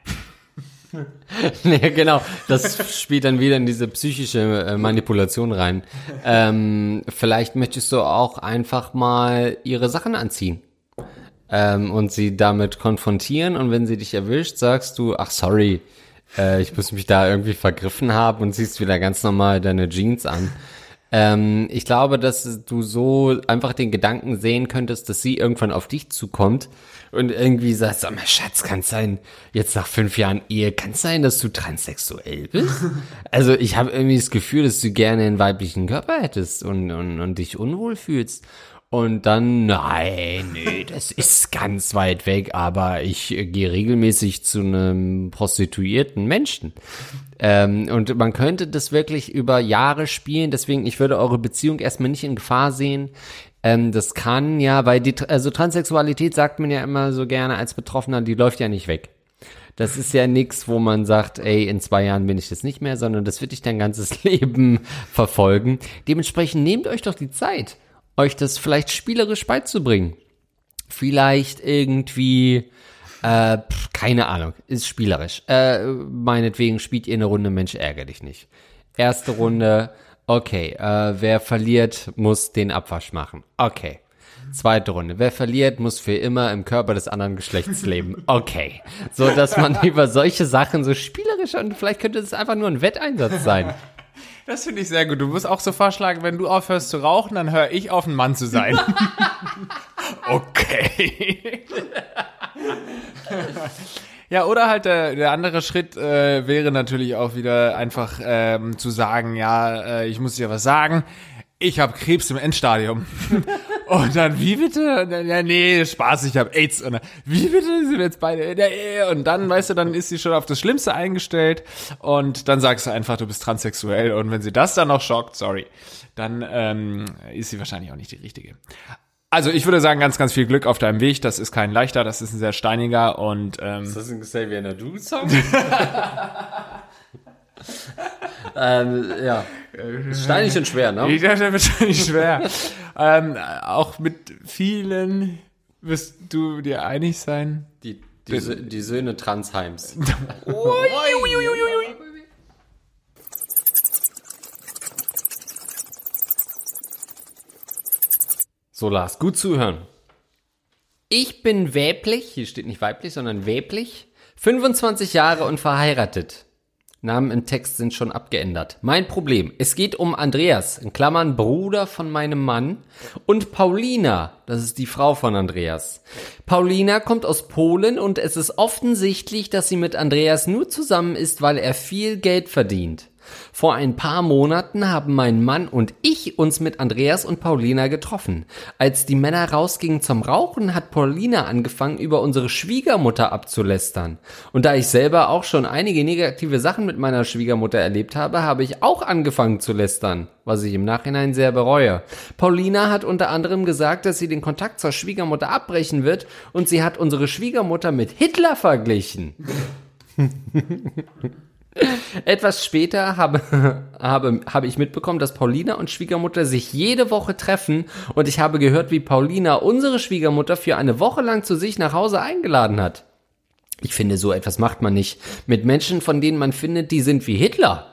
nee, genau. Das spielt dann wieder in diese psychische äh, Manipulation rein. Ähm, vielleicht möchtest du auch einfach mal ihre Sachen anziehen ähm, und sie damit konfrontieren und wenn sie dich erwischt, sagst du, ach sorry, äh, ich muss mich da irgendwie vergriffen haben und ziehst wieder ganz normal deine Jeans an. Ähm, ich glaube, dass du so einfach den Gedanken sehen könntest, dass sie irgendwann auf dich zukommt und irgendwie sagst, sag mal, Schatz, kann sein, jetzt nach fünf Jahren Ehe, kann sein, dass du transsexuell bist? also ich habe irgendwie das Gefühl, dass du gerne einen weiblichen Körper hättest und, und, und dich unwohl fühlst. Und dann, nein, nee, das ist ganz weit weg, aber ich äh, gehe regelmäßig zu einem prostituierten Menschen. Ähm, und man könnte das wirklich über Jahre spielen, deswegen, ich würde eure Beziehung erstmal nicht in Gefahr sehen. Ähm, das kann ja, weil die, also Transsexualität sagt man ja immer so gerne als Betroffener, die läuft ja nicht weg. Das ist ja nichts, wo man sagt, ey, in zwei Jahren bin ich das nicht mehr, sondern das wird dich dein ganzes Leben verfolgen. Dementsprechend nehmt euch doch die Zeit euch das vielleicht spielerisch beizubringen. Vielleicht irgendwie, äh, keine Ahnung, ist spielerisch. Äh, meinetwegen spielt ihr eine Runde Mensch, ärgere dich nicht. Erste Runde, okay, äh, wer verliert, muss den Abwasch machen. Okay. Zweite Runde. Wer verliert, muss für immer im Körper des anderen Geschlechts leben. Okay. So, dass man über solche Sachen so spielerisch und vielleicht könnte es einfach nur ein Wetteinsatz sein. Das finde ich sehr gut. Du musst auch so vorschlagen, wenn du aufhörst zu rauchen, dann höre ich auf, ein Mann zu sein. okay. Ja, oder halt der, der andere Schritt äh, wäre natürlich auch wieder einfach ähm, zu sagen, ja, äh, ich muss dir was sagen. Ich habe Krebs im Endstadium. Und dann, wie bitte? Ja, nee, Spaß, ich habe AIDS. Und dann, wie bitte? Sind wir jetzt beide in der Ehe? Und dann, weißt du, dann ist sie schon auf das Schlimmste eingestellt. Und dann sagst du einfach, du bist transsexuell. Und wenn sie das dann noch schockt, sorry, dann ähm, ist sie wahrscheinlich auch nicht die richtige. Also ich würde sagen, ganz, ganz viel Glück auf deinem Weg. Das ist kein leichter, das ist ein sehr steiniger und ähm, Ist das ein Xavier Nadu-Song? ähm, ja. Steinig und schwer, ne? ich wird wahrscheinlich schwer. Ähm, auch mit vielen wirst du dir einig sein. Die, die, Sö- die Söhne Transheims. So, Lars, gut zuhören. Ich bin weiblich, hier steht nicht weiblich, sondern weiblich, 25 Jahre und verheiratet. Namen im Text sind schon abgeändert. Mein Problem, es geht um Andreas, in Klammern Bruder von meinem Mann, und Paulina, das ist die Frau von Andreas. Paulina kommt aus Polen und es ist offensichtlich, dass sie mit Andreas nur zusammen ist, weil er viel Geld verdient. Vor ein paar Monaten haben mein Mann und ich uns mit Andreas und Paulina getroffen. Als die Männer rausgingen zum Rauchen, hat Paulina angefangen, über unsere Schwiegermutter abzulästern. Und da ich selber auch schon einige negative Sachen mit meiner Schwiegermutter erlebt habe, habe ich auch angefangen zu lästern, was ich im Nachhinein sehr bereue. Paulina hat unter anderem gesagt, dass sie den Kontakt zur Schwiegermutter abbrechen wird und sie hat unsere Schwiegermutter mit Hitler verglichen. Etwas später habe, habe, habe ich mitbekommen, dass Paulina und Schwiegermutter sich jede Woche treffen und ich habe gehört, wie Paulina unsere Schwiegermutter für eine Woche lang zu sich nach Hause eingeladen hat. Ich finde, so etwas macht man nicht mit Menschen, von denen man findet, die sind wie Hitler.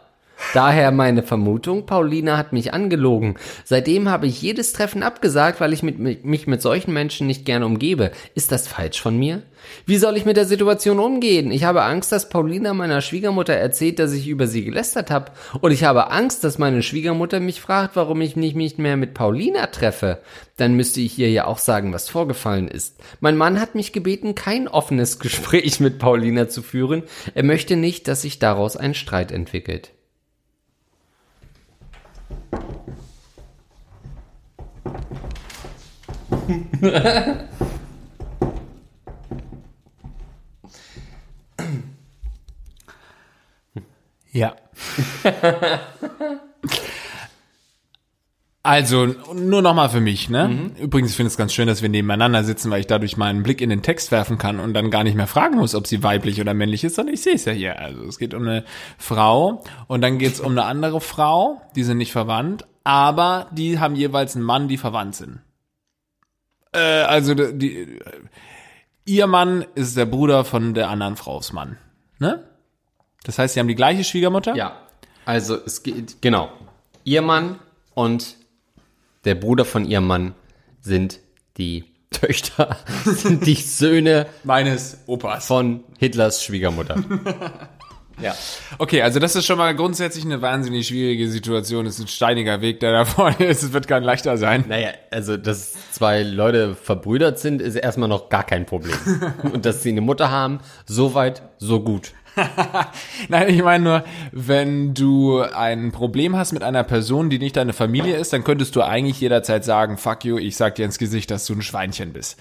Daher meine Vermutung, Paulina hat mich angelogen. Seitdem habe ich jedes Treffen abgesagt, weil ich mit, mich mit solchen Menschen nicht gerne umgebe. Ist das falsch von mir? Wie soll ich mit der Situation umgehen? Ich habe Angst, dass Paulina meiner Schwiegermutter erzählt, dass ich über sie gelästert habe. Und ich habe Angst, dass meine Schwiegermutter mich fragt, warum ich mich nicht mehr mit Paulina treffe. Dann müsste ich ihr ja auch sagen, was vorgefallen ist. Mein Mann hat mich gebeten, kein offenes Gespräch mit Paulina zu führen. Er möchte nicht, dass sich daraus ein Streit entwickelt. Ja. Also, nur nochmal für mich, ne? Übrigens, ich finde es ganz schön, dass wir nebeneinander sitzen, weil ich dadurch mal einen Blick in den Text werfen kann und dann gar nicht mehr fragen muss, ob sie weiblich oder männlich ist, sondern ich sehe es ja hier. Also, es geht um eine Frau und dann geht es um eine andere Frau, die sind nicht verwandt, aber die haben jeweils einen Mann, die verwandt sind. Äh, also, die, die, ihr Mann ist der Bruder von der anderen Frau's Mann, ne? Das heißt, sie haben die gleiche Schwiegermutter? Ja, also es geht, genau. Ihr Mann und der Bruder von ihrem Mann sind die Töchter, sind die Söhne Meines Opas. von Hitlers Schwiegermutter. ja. Okay, also das ist schon mal grundsätzlich eine wahnsinnig schwierige Situation. Es ist ein steiniger Weg, der da vorne ist. Es wird kein leichter sein. Naja, also dass zwei Leute verbrüdert sind, ist erstmal noch gar kein Problem. Und dass sie eine Mutter haben, so weit, so gut. Nein, ich meine nur, wenn du ein Problem hast mit einer Person, die nicht deine Familie ist, dann könntest du eigentlich jederzeit sagen, fuck you, ich sag dir ins Gesicht, dass du ein Schweinchen bist.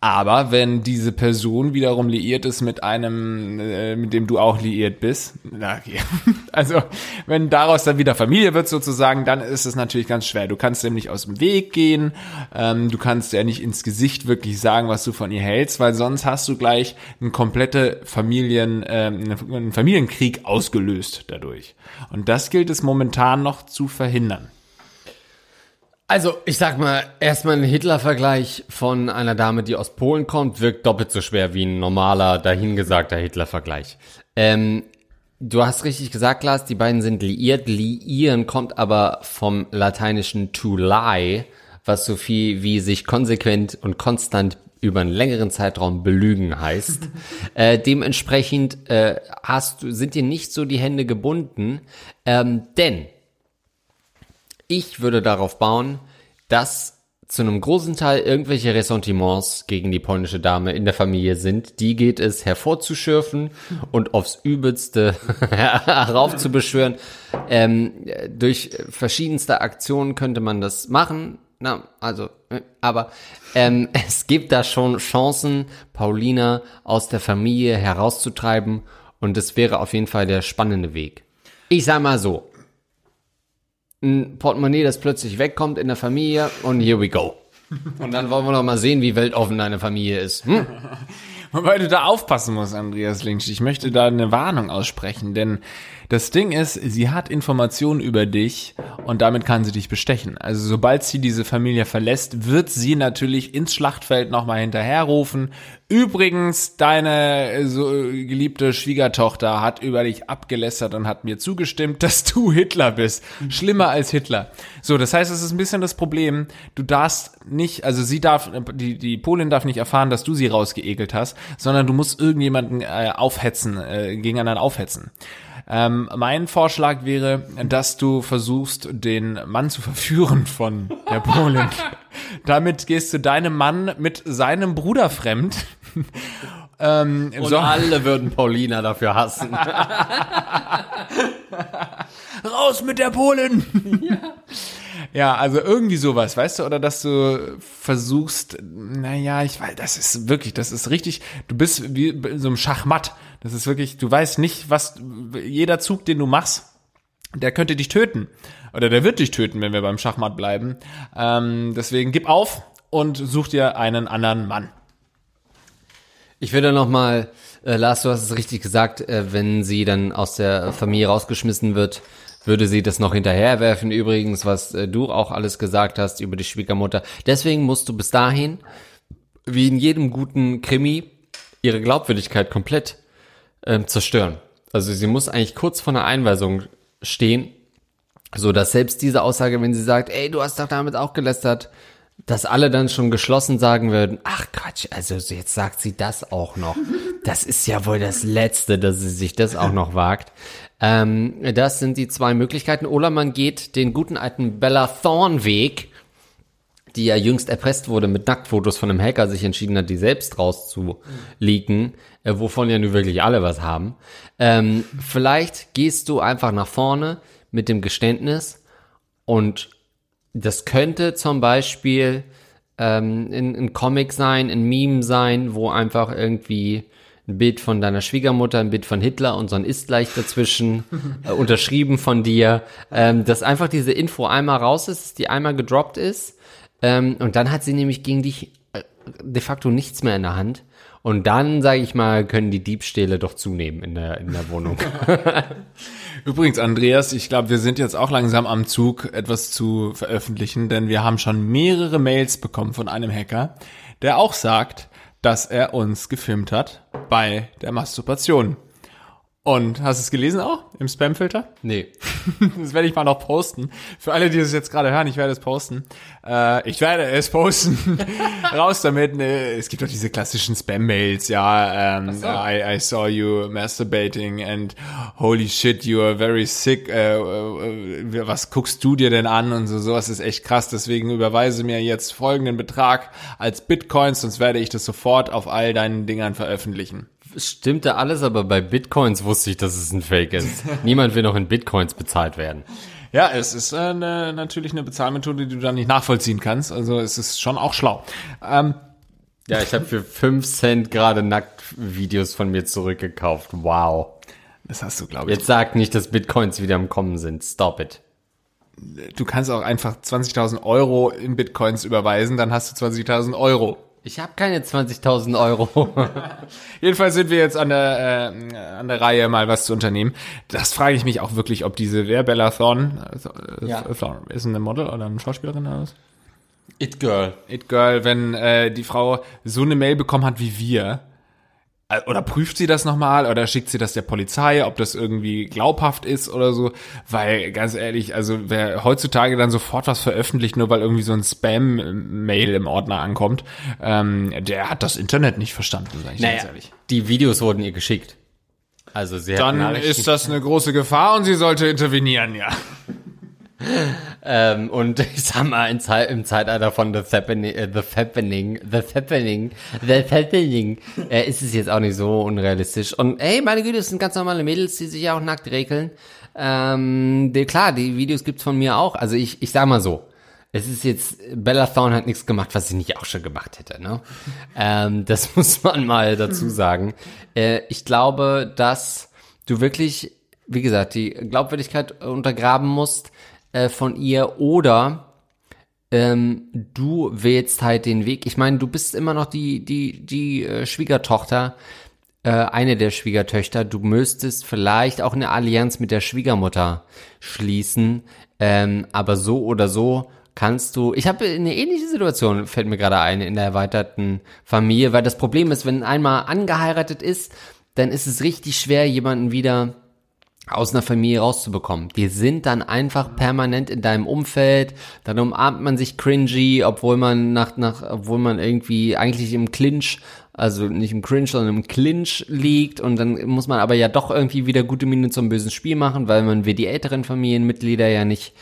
Aber wenn diese Person wiederum liiert ist mit einem, äh, mit dem du auch liiert bist, na, okay. also wenn daraus dann wieder Familie wird sozusagen, dann ist es natürlich ganz schwer. Du kannst dem nicht aus dem Weg gehen, ähm, du kannst ja nicht ins Gesicht wirklich sagen, was du von ihr hältst, weil sonst hast du gleich einen komplette Familien, ähm, einen Familienkrieg ausgelöst dadurch. Und das gilt es momentan noch zu verhindern. Also, ich sag mal, erstmal ein Hitler-Vergleich von einer Dame, die aus Polen kommt, wirkt doppelt so schwer wie ein normaler, dahingesagter Hitler-Vergleich. Ähm, du hast richtig gesagt, Lars, die beiden sind liiert. Liieren kommt aber vom lateinischen to lie, was so viel wie sich konsequent und konstant über einen längeren Zeitraum belügen heißt. äh, dementsprechend äh, hast du, sind dir nicht so die Hände gebunden, ähm, denn ich würde darauf bauen, dass zu einem großen Teil irgendwelche Ressentiments gegen die polnische Dame in der Familie sind, die geht es hervorzuschürfen und aufs Übelste heraufzubeschwören. Ähm, durch verschiedenste Aktionen könnte man das machen. Na, also, äh, aber ähm, es gibt da schon Chancen, Paulina aus der Familie herauszutreiben und das wäre auf jeden Fall der spannende Weg. Ich sag mal so, ein Portemonnaie, das plötzlich wegkommt in der Familie und here we go. Und dann wollen wir noch mal sehen, wie weltoffen deine Familie ist. Hm? Wobei du da aufpassen musst, Andreas Linksch. Ich möchte da eine Warnung aussprechen, denn das Ding ist, sie hat Informationen über dich und damit kann sie dich bestechen. Also sobald sie diese Familie verlässt, wird sie natürlich ins Schlachtfeld nochmal hinterherrufen. Übrigens, deine so geliebte Schwiegertochter hat über dich abgelästert und hat mir zugestimmt, dass du Hitler bist. Schlimmer als Hitler. So, das heißt, es ist ein bisschen das Problem. Du darfst nicht, also sie darf, die, die Polin darf nicht erfahren, dass du sie rausgeekelt hast, sondern du musst irgendjemanden äh, aufhetzen, äh, gegeneinander aufhetzen. Ähm, mein Vorschlag wäre, dass du versuchst, den Mann zu verführen von der Polin. Damit gehst du deinem Mann mit seinem Bruder fremd. ähm, Und so. alle würden Paulina dafür hassen. Raus mit der Polin! Ja. Ja, also irgendwie sowas, weißt du, oder dass du versuchst, naja, ich weiß, das ist wirklich, das ist richtig, du bist wie in so einem Schachmatt. Das ist wirklich, du weißt nicht, was, jeder Zug, den du machst, der könnte dich töten. Oder der wird dich töten, wenn wir beim Schachmatt bleiben. Ähm, deswegen gib auf und such dir einen anderen Mann. Ich würde noch mal, äh, Lars, du hast es richtig gesagt, äh, wenn sie dann aus der Familie rausgeschmissen wird, würde sie das noch hinterherwerfen. Übrigens, was äh, du auch alles gesagt hast über die Schwiegermutter. Deswegen musst du bis dahin, wie in jedem guten Krimi, ihre Glaubwürdigkeit komplett ähm, zerstören. Also sie muss eigentlich kurz vor einer Einweisung stehen, so dass selbst diese Aussage, wenn sie sagt, ey, du hast doch damit auch gelästert, dass alle dann schon geschlossen sagen würden, ach Quatsch, also jetzt sagt sie das auch noch. Das ist ja wohl das Letzte, dass sie sich das auch noch wagt. Ähm, das sind die zwei Möglichkeiten. Oder man geht den guten alten Bella Thorne Weg, die ja jüngst erpresst wurde mit Nacktfotos von einem Hacker, sich entschieden hat, die selbst rauszuleaken, äh, wovon ja nun wirklich alle was haben. Ähm, vielleicht gehst du einfach nach vorne mit dem Geständnis und das könnte zum Beispiel ähm, Comic sein, ein Meme sein, wo einfach irgendwie ein Bild von deiner Schwiegermutter, ein Bild von Hitler und so ein Ist gleich dazwischen, äh, unterschrieben von dir, ähm, dass einfach diese Info einmal raus ist, die einmal gedroppt ist. Ähm, und dann hat sie nämlich gegen dich äh, de facto nichts mehr in der Hand. Und dann, sage ich mal, können die Diebstähle doch zunehmen in der, in der Wohnung. Übrigens, Andreas, ich glaube, wir sind jetzt auch langsam am Zug, etwas zu veröffentlichen, denn wir haben schon mehrere Mails bekommen von einem Hacker, der auch sagt, dass er uns gefilmt hat bei der Masturbation. Und hast du es gelesen auch im Spamfilter? Nee. Das werde ich mal noch posten. Für alle, die es jetzt gerade hören, ich werde es posten. Äh, ich werde es posten. Raus damit. Ne, es gibt doch diese klassischen Spam-Mails, ja. Ähm, so. I, I saw you masturbating and holy shit, you are very sick. Äh, äh, was guckst du dir denn an? Und so, sowas ist echt krass. Deswegen überweise mir jetzt folgenden Betrag als Bitcoins, sonst werde ich das sofort auf all deinen Dingern veröffentlichen stimmte alles, aber bei Bitcoins wusste ich, dass es ein Fake ist. Niemand will noch in Bitcoins bezahlt werden. Ja, es ist äh, eine, natürlich eine Bezahlmethode, die du dann nicht nachvollziehen kannst. Also es ist schon auch schlau. Ähm, ja, ich habe für 5 Cent gerade Nacktvideos von mir zurückgekauft. Wow. Das hast du, glaube ich. Jetzt sag nicht, dass Bitcoins wieder am Kommen sind. Stop it. Du kannst auch einfach 20.000 Euro in Bitcoins überweisen, dann hast du 20.000 Euro. Ich habe keine 20.000 Euro. Jedenfalls sind wir jetzt an der, äh, an der Reihe, mal was zu unternehmen. Das frage ich mich auch wirklich, ob diese, wer Bella Thorne, äh, ja. Thorne ist eine Model oder eine Schauspielerin oder was? It Girl. It Girl, wenn äh, die Frau so eine Mail bekommen hat wie wir, oder prüft sie das nochmal oder schickt sie das der Polizei, ob das irgendwie glaubhaft ist oder so, weil ganz ehrlich, also wer heutzutage dann sofort was veröffentlicht, nur weil irgendwie so ein Spam-Mail im Ordner ankommt, ähm, der hat das Internet nicht verstanden, sag ich naja, ganz ehrlich. Die Videos wurden ihr geschickt. Also sie Dann ist das eine große Gefahr und sie sollte intervenieren, ja. Ähm, und ich sag mal, in Zeit, im Zeitalter von The Happening, äh, The Happening, The Happening, The Happening, äh, ist es jetzt auch nicht so unrealistisch. Und ey, meine Güte, es sind ganz normale Mädels, die sich ja auch nackt regeln. Ähm, die, klar, die Videos gibt's von mir auch. Also ich, ich sag mal so, es ist jetzt, Bella Thorne hat nichts gemacht, was sie nicht auch schon gemacht hätte, ne? ähm, das muss man mal dazu sagen. Äh, ich glaube, dass du wirklich, wie gesagt, die Glaubwürdigkeit untergraben musst äh, von ihr oder ähm, du wählst halt den Weg. Ich meine, du bist immer noch die, die, die äh, Schwiegertochter, äh, eine der Schwiegertöchter. Du müsstest vielleicht auch eine Allianz mit der Schwiegermutter schließen. Ähm, aber so oder so kannst du. Ich habe eine ähnliche Situation, fällt mir gerade ein, in der erweiterten Familie, weil das Problem ist, wenn einmal angeheiratet ist, dann ist es richtig schwer, jemanden wieder aus einer Familie rauszubekommen. Die sind dann einfach permanent in deinem Umfeld, dann umarmt man sich cringy, obwohl man nach, nach, obwohl man irgendwie eigentlich im Clinch, also nicht im Cringe, sondern im Clinch liegt und dann muss man aber ja doch irgendwie wieder gute Miene zum bösen Spiel machen, weil man will die älteren Familienmitglieder ja nicht,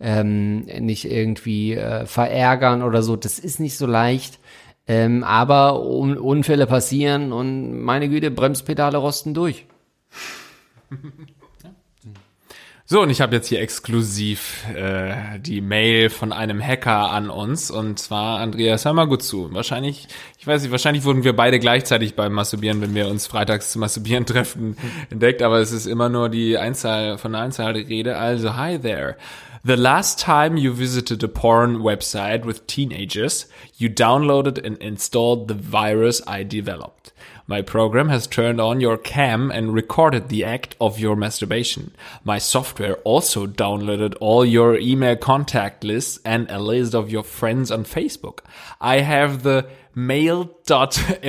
ähm, nicht irgendwie äh, verärgern oder so. Das ist nicht so leicht. Ähm, aber Un Unfälle passieren und meine Güte, Bremspedale rosten durch. So, und ich habe jetzt hier exklusiv äh, die Mail von einem Hacker an uns. Und zwar, Andreas, hör mal gut zu. Wahrscheinlich, ich weiß nicht, wahrscheinlich wurden wir beide gleichzeitig beim Masturbieren, wenn wir uns freitags zum Masturbieren treffen, entdeckt. Aber es ist immer nur die Einzahl von der Einzahl der Rede. Also, hi there. The last time you visited a porn website with teenagers, you downloaded and installed the virus I developed. My program has turned on your cam and recorded the act of your masturbation. My software also downloaded all your email contact lists and a list of your friends on Facebook. I have the mail.mp3,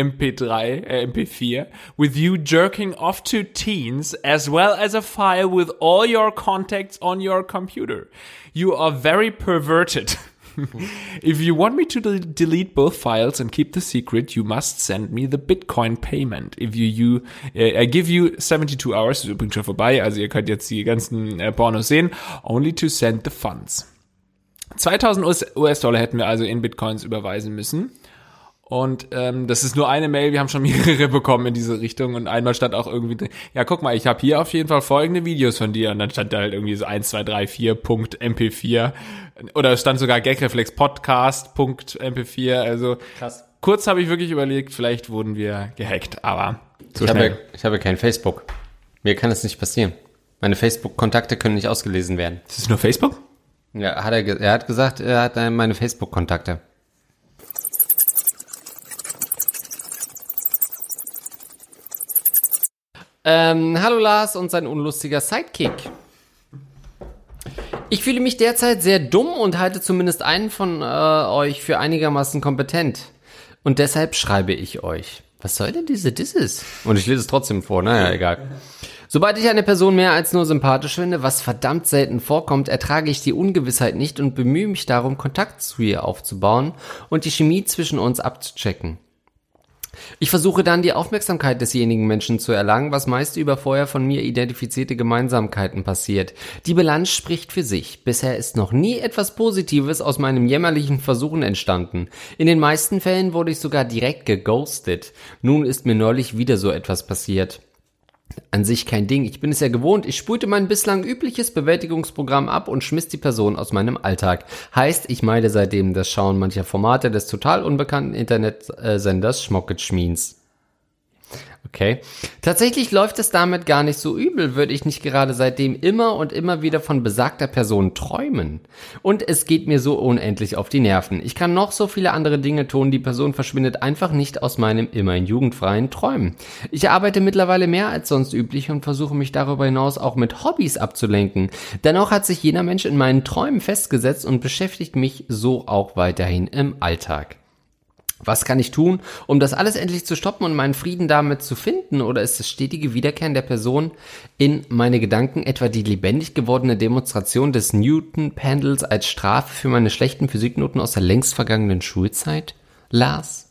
uh, mp4 with you jerking off to teens as well as a file with all your contacts on your computer. You are very perverted. if you want me to de delete both files and keep the secret, you must send me the Bitcoin payment. If you, you uh, I give you 72 hours, ist übrigens schon vorbei, also ihr könnt jetzt die ganzen äh, Pornos sehen, only to send the funds. 2000 US-Dollar hätten wir also in Bitcoins überweisen müssen. Und ähm, das ist nur eine Mail, wir haben schon mehrere bekommen in diese Richtung und einmal stand auch irgendwie, drin, ja guck mal, ich habe hier auf jeden Fall folgende Videos von dir und dann stand da halt irgendwie so 1, 2, 3, 4, Punkt MP4 oder es stand sogar Gagreflex Podcast, Punkt MP4, also Krass. kurz habe ich wirklich überlegt, vielleicht wurden wir gehackt, aber so ich schnell. Habe, ich habe kein Facebook. Mir kann es nicht passieren. Meine Facebook-Kontakte können nicht ausgelesen werden. Ist es nur Facebook? Ja, hat er, er hat gesagt, er hat meine Facebook-Kontakte. Ähm, hallo Lars und sein unlustiger Sidekick. Ich fühle mich derzeit sehr dumm und halte zumindest einen von äh, euch für einigermaßen kompetent. Und deshalb schreibe ich euch. Was soll denn diese Disses? Und ich lese es trotzdem vor, naja, egal. Sobald ich eine Person mehr als nur sympathisch finde, was verdammt selten vorkommt, ertrage ich die Ungewissheit nicht und bemühe mich darum, Kontakt zu ihr aufzubauen und die Chemie zwischen uns abzuchecken. Ich versuche dann die Aufmerksamkeit desjenigen Menschen zu erlangen, was meist über vorher von mir identifizierte Gemeinsamkeiten passiert. Die Bilanz spricht für sich. Bisher ist noch nie etwas Positives aus meinem jämmerlichen Versuchen entstanden. In den meisten Fällen wurde ich sogar direkt geghostet. Nun ist mir neulich wieder so etwas passiert an sich kein Ding. Ich bin es ja gewohnt. Ich spulte mein bislang übliches Bewältigungsprogramm ab und schmiss die Person aus meinem Alltag. Heißt, ich meide seitdem das Schauen mancher Formate des total unbekannten Internetsenders Schmocketschmiens. Okay. Tatsächlich läuft es damit gar nicht so übel, würde ich nicht gerade seitdem immer und immer wieder von besagter Person träumen. Und es geht mir so unendlich auf die Nerven. Ich kann noch so viele andere Dinge tun, die Person verschwindet einfach nicht aus meinem immerhin jugendfreien Träumen. Ich arbeite mittlerweile mehr als sonst üblich und versuche mich darüber hinaus auch mit Hobbys abzulenken. Dennoch hat sich jener Mensch in meinen Träumen festgesetzt und beschäftigt mich so auch weiterhin im Alltag. Was kann ich tun, um das alles endlich zu stoppen und meinen Frieden damit zu finden? Oder ist das stetige Wiederkehren der Person in meine Gedanken etwa die lebendig gewordene Demonstration des Newton-Pendels als Strafe für meine schlechten Physiknoten aus der längst vergangenen Schulzeit? Lars?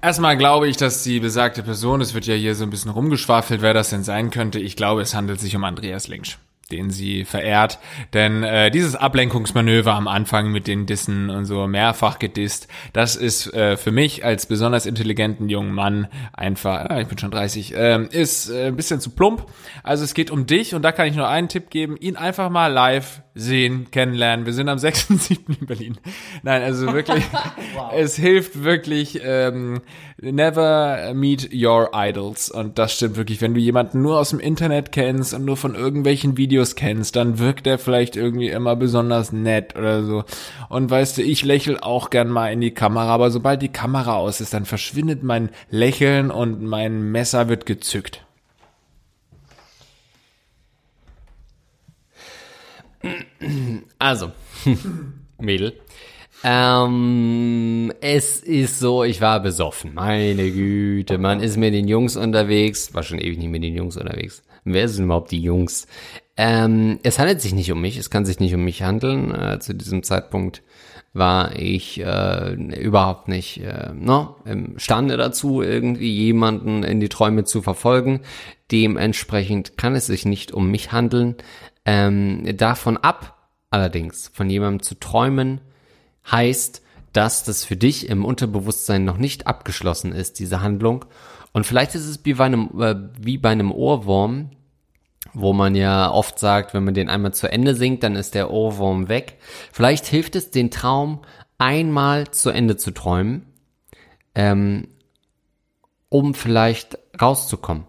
Erstmal glaube ich, dass die besagte Person, es wird ja hier so ein bisschen rumgeschwafelt, wer das denn sein könnte. Ich glaube, es handelt sich um Andreas Linksch. Den sie verehrt. Denn äh, dieses Ablenkungsmanöver am Anfang mit den Dissen und so mehrfach gedisst, das ist äh, für mich als besonders intelligenten jungen Mann einfach, äh, ich bin schon 30, äh, ist äh, ein bisschen zu plump. Also es geht um dich und da kann ich nur einen Tipp geben, ihn einfach mal live sehen, kennenlernen. Wir sind am 6.7. in Berlin. Nein, also wirklich, wow. es hilft wirklich, ähm, never meet your idols. Und das stimmt wirklich. Wenn du jemanden nur aus dem Internet kennst und nur von irgendwelchen Videos kennst, dann wirkt er vielleicht irgendwie immer besonders nett oder so. Und weißt du, ich lächel auch gern mal in die Kamera, aber sobald die Kamera aus ist, dann verschwindet mein Lächeln und mein Messer wird gezückt. Also, Mädel. Ähm, es ist so, ich war besoffen. Meine Güte, man ist mit den Jungs unterwegs. War schon ewig nicht mit den Jungs unterwegs. Wer sind überhaupt die Jungs? Ähm, es handelt sich nicht um mich, es kann sich nicht um mich handeln. Äh, zu diesem Zeitpunkt war ich äh, überhaupt nicht äh, no, imstande dazu, irgendwie jemanden in die Träume zu verfolgen. Dementsprechend kann es sich nicht um mich handeln. Ähm, davon ab, allerdings, von jemandem zu träumen, heißt, dass das für dich im Unterbewusstsein noch nicht abgeschlossen ist, diese Handlung. Und vielleicht ist es wie bei einem, äh, wie bei einem Ohrwurm, wo man ja oft sagt, wenn man den einmal zu Ende singt, dann ist der Ohrwurm weg. Vielleicht hilft es, den Traum einmal zu Ende zu träumen, ähm, um vielleicht rauszukommen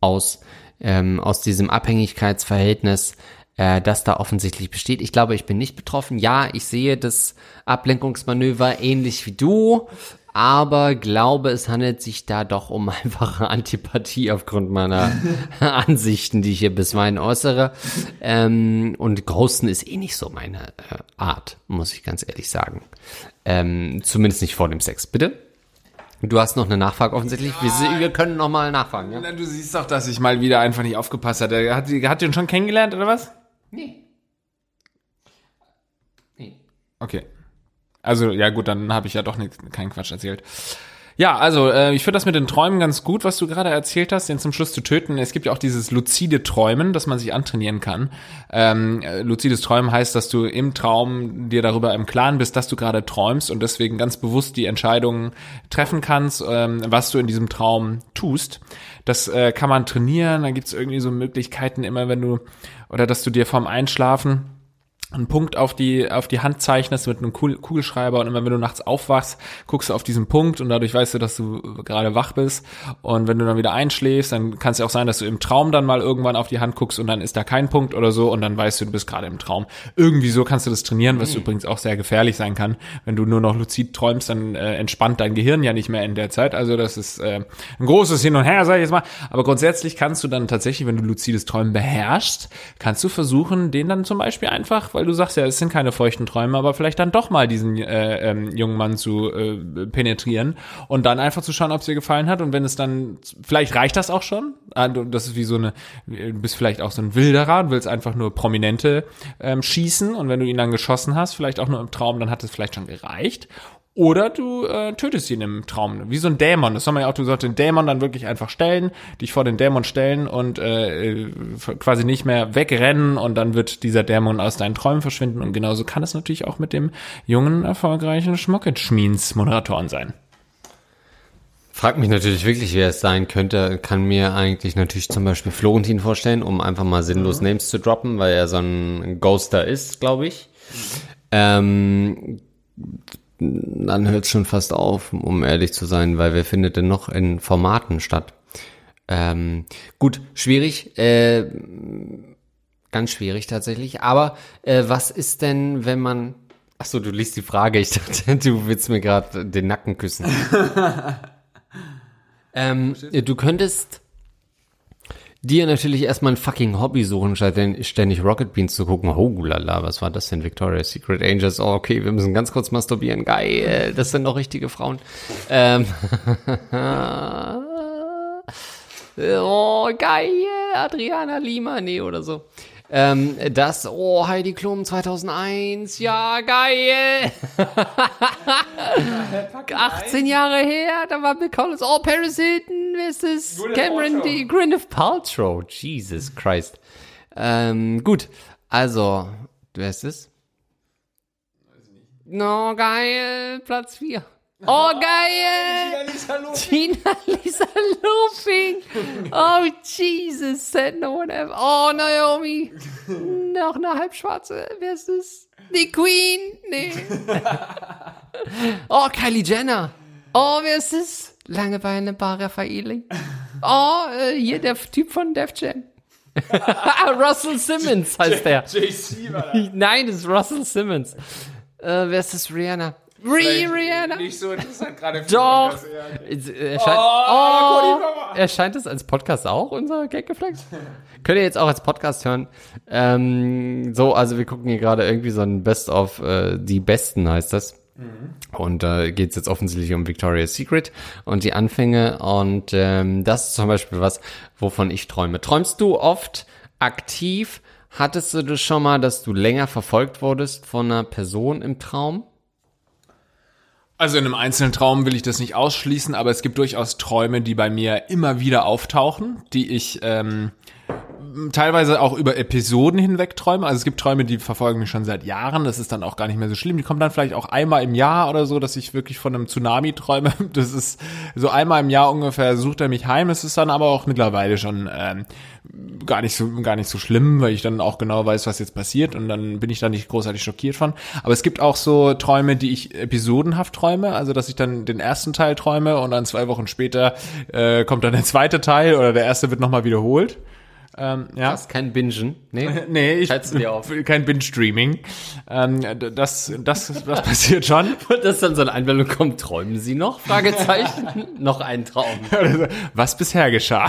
aus, ähm, aus diesem Abhängigkeitsverhältnis, äh, das da offensichtlich besteht. Ich glaube, ich bin nicht betroffen. Ja, ich sehe das Ablenkungsmanöver ähnlich wie du, aber glaube, es handelt sich da doch um einfache Antipathie aufgrund meiner Ansichten, die ich hier bisweilen äußere. Ähm, und Ghosten ist eh nicht so meine äh, Art, muss ich ganz ehrlich sagen. Ähm, zumindest nicht vor dem Sex. Bitte? Du hast noch eine Nachfrage offensichtlich. Wir, wir, können noch mal nachfragen. Ja? Du siehst doch, dass ich mal wieder einfach nicht aufgepasst hatte. Hat, hat den schon kennengelernt oder was? Nee. Nee. Okay. Also, ja gut, dann habe ich ja doch nicht, keinen Quatsch erzählt. Ja, also äh, ich finde das mit den Träumen ganz gut, was du gerade erzählt hast, den zum Schluss zu töten. Es gibt ja auch dieses luzide Träumen, das man sich antrainieren kann. Ähm, äh, luzides Träumen heißt, dass du im Traum dir darüber im Klaren bist, dass du gerade träumst und deswegen ganz bewusst die Entscheidungen treffen kannst, ähm, was du in diesem Traum tust. Das äh, kann man trainieren. Da gibt's irgendwie so Möglichkeiten immer, wenn du oder dass du dir vorm Einschlafen einen Punkt auf die, auf die Hand zeichnest mit einem Kugelschreiber und immer wenn du nachts aufwachst, guckst du auf diesen Punkt und dadurch weißt du, dass du gerade wach bist. Und wenn du dann wieder einschläfst, dann kann es ja auch sein, dass du im Traum dann mal irgendwann auf die Hand guckst und dann ist da kein Punkt oder so und dann weißt du, du bist gerade im Traum. Irgendwie so kannst du das trainieren, was mhm. übrigens auch sehr gefährlich sein kann. Wenn du nur noch luzid träumst, dann äh, entspannt dein Gehirn ja nicht mehr in der Zeit. Also das ist äh, ein großes Hin und Her, sag ich jetzt mal. Aber grundsätzlich kannst du dann tatsächlich, wenn du luzides Träumen beherrschst, kannst du versuchen, den dann zum Beispiel einfach, weil du sagst ja, es sind keine feuchten Träume, aber vielleicht dann doch mal diesen äh, ähm, jungen Mann zu äh, penetrieren und dann einfach zu schauen, ob es dir gefallen hat und wenn es dann, vielleicht reicht das auch schon. Ah, das ist wie so eine, du bist vielleicht auch so ein Wilderer und willst einfach nur Prominente ähm, schießen und wenn du ihn dann geschossen hast, vielleicht auch nur im Traum, dann hat es vielleicht schon gereicht. Oder du äh, tötest ihn im Traum, wie so ein Dämon. Das haben wir ja auch, du solltest den Dämon dann wirklich einfach stellen, dich vor den Dämon stellen und äh, quasi nicht mehr wegrennen und dann wird dieser Dämon aus deinen Träumen verschwinden. Und genauso kann es natürlich auch mit dem jungen, erfolgreichen Schmocket-Schmiens-Moderatoren sein. Frag mich natürlich wirklich, wer es sein könnte. Kann mir eigentlich natürlich zum Beispiel Florentin vorstellen, um einfach mal sinnlos mhm. Names zu droppen, weil er so ein Ghoster ist, glaube ich. Ähm, dann hört es schon fast auf, um ehrlich zu sein, weil wer findet denn noch in Formaten statt? Ähm, gut, schwierig, äh, ganz schwierig tatsächlich. Aber äh, was ist denn, wenn man Ach so, du liest die Frage. Ich dachte, du willst mir gerade den Nacken küssen. ähm, du könntest dir natürlich erstmal ein fucking Hobby suchen, statt ständig Rocket Beans zu gucken. Oh lala, was war das denn? Victoria's Secret Angels. Oh, okay, wir müssen ganz kurz masturbieren. Geil, das sind doch richtige Frauen. Ähm oh, geil, Adriana Lima, nee, oder so. Ähm, das, oh, Heidi Klum 2001, ja, geil. 18 Jahre her, da war Bill Collins, oh, Paris Hilton, wer ist das? Cameron D. Gwyneth Paltrow, Jesus Christ. Ähm, gut, also, wer ist es? No, geil, Platz 4. Oh, geil! Tina Lisa Looping. Oh, Jesus, said no one ever. Oh, Naomi. Noch eine halbschwarze. Wer ist es? Die Queen? Nee. Oh, Kylie Jenner. Oh, wer ist es? Lange Beine, Bar Raffaeli. Oh, äh, hier der Typ von Def Jam. Russell Simmons heißt der. JC war. Nein, das ist Russell Simmons. Äh, wer ist das? Rihanna. Ri Rihanna. Nicht so interessant gerade. für Doch. Er scheint, Oh, oh, er scheint es als Podcast auch, unser Gaggeflex. Könnt ihr jetzt auch als Podcast hören. Ähm, so, also wir gucken hier gerade irgendwie so ein Best of äh, die Besten heißt das. Und da äh, geht es jetzt offensichtlich um Victoria's Secret und die Anfänge. Und ähm, das ist zum Beispiel was, wovon ich träume. Träumst du oft aktiv? Hattest du das schon mal, dass du länger verfolgt wurdest von einer Person im Traum? Also in einem einzelnen Traum will ich das nicht ausschließen, aber es gibt durchaus Träume, die bei mir immer wieder auftauchen, die ich ähm, teilweise auch über Episoden hinweg träume. Also es gibt Träume, die verfolgen mich schon seit Jahren. Das ist dann auch gar nicht mehr so schlimm. Die kommen dann vielleicht auch einmal im Jahr oder so, dass ich wirklich von einem Tsunami träume. Das ist so einmal im Jahr ungefähr sucht er mich heim. Es ist dann aber auch mittlerweile schon ähm, gar nicht so gar nicht so schlimm, weil ich dann auch genau weiß, was jetzt passiert und dann bin ich da nicht großartig schockiert von. Aber es gibt auch so Träume, die ich episodenhaft träume, also dass ich dann den ersten Teil träume und dann zwei Wochen später äh, kommt dann der zweite Teil oder der erste wird nochmal wiederholt. Ähm, ja. Das ist kein Bingen. Nee. Nee, ich Schalt's dir auf. kein Binge-Streaming. Ähm, das, das, das passiert schon. Dass dann so eine Einblendung kommt, träumen Sie noch? Fragezeichen. noch ein Traum. Was bisher geschah.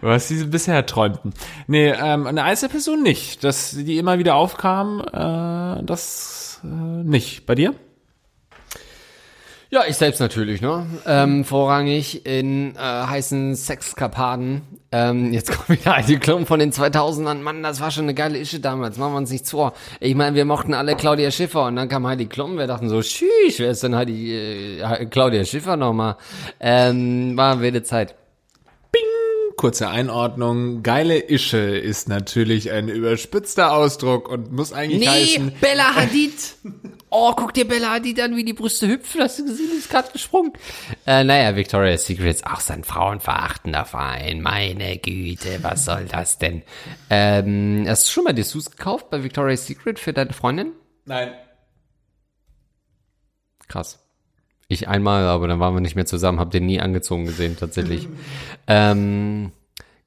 Was sie bisher träumten. Nee, ähm, eine Einzelperson nicht. Dass die immer wieder aufkam, äh, das äh, nicht. Bei dir? Ja, ich selbst natürlich, ne? Ähm, vorrangig in äh, heißen Sexkapaden. Ähm, jetzt kommt wieder Heidi Klum von den 2000ern. Mann, das war schon eine geile Ische damals. Machen wir uns nichts vor. Ich meine, wir mochten alle Claudia Schiffer und dann kam Heidi Klum. Wir dachten so, tschüss, wer ist denn Heidi, äh, Claudia Schiffer nochmal? Ähm, war wilde Zeit. Kurze Einordnung. Geile Ische ist natürlich ein überspitzter Ausdruck und muss eigentlich Nee, heißen. Bella Hadid. Oh, guck dir Bella Hadid an, wie die Brüste hüpfen. Hast du gesehen, die ist gerade gesprungen. Äh, naja, Victoria's Secret ist auch so ein frauenverachtender Verein. Meine Güte, was soll das denn? Ähm, hast du schon mal Dessous gekauft bei Victoria's Secret für deine Freundin? Nein. Krass. Ich einmal, aber dann waren wir nicht mehr zusammen, hab den nie angezogen gesehen, tatsächlich. ähm,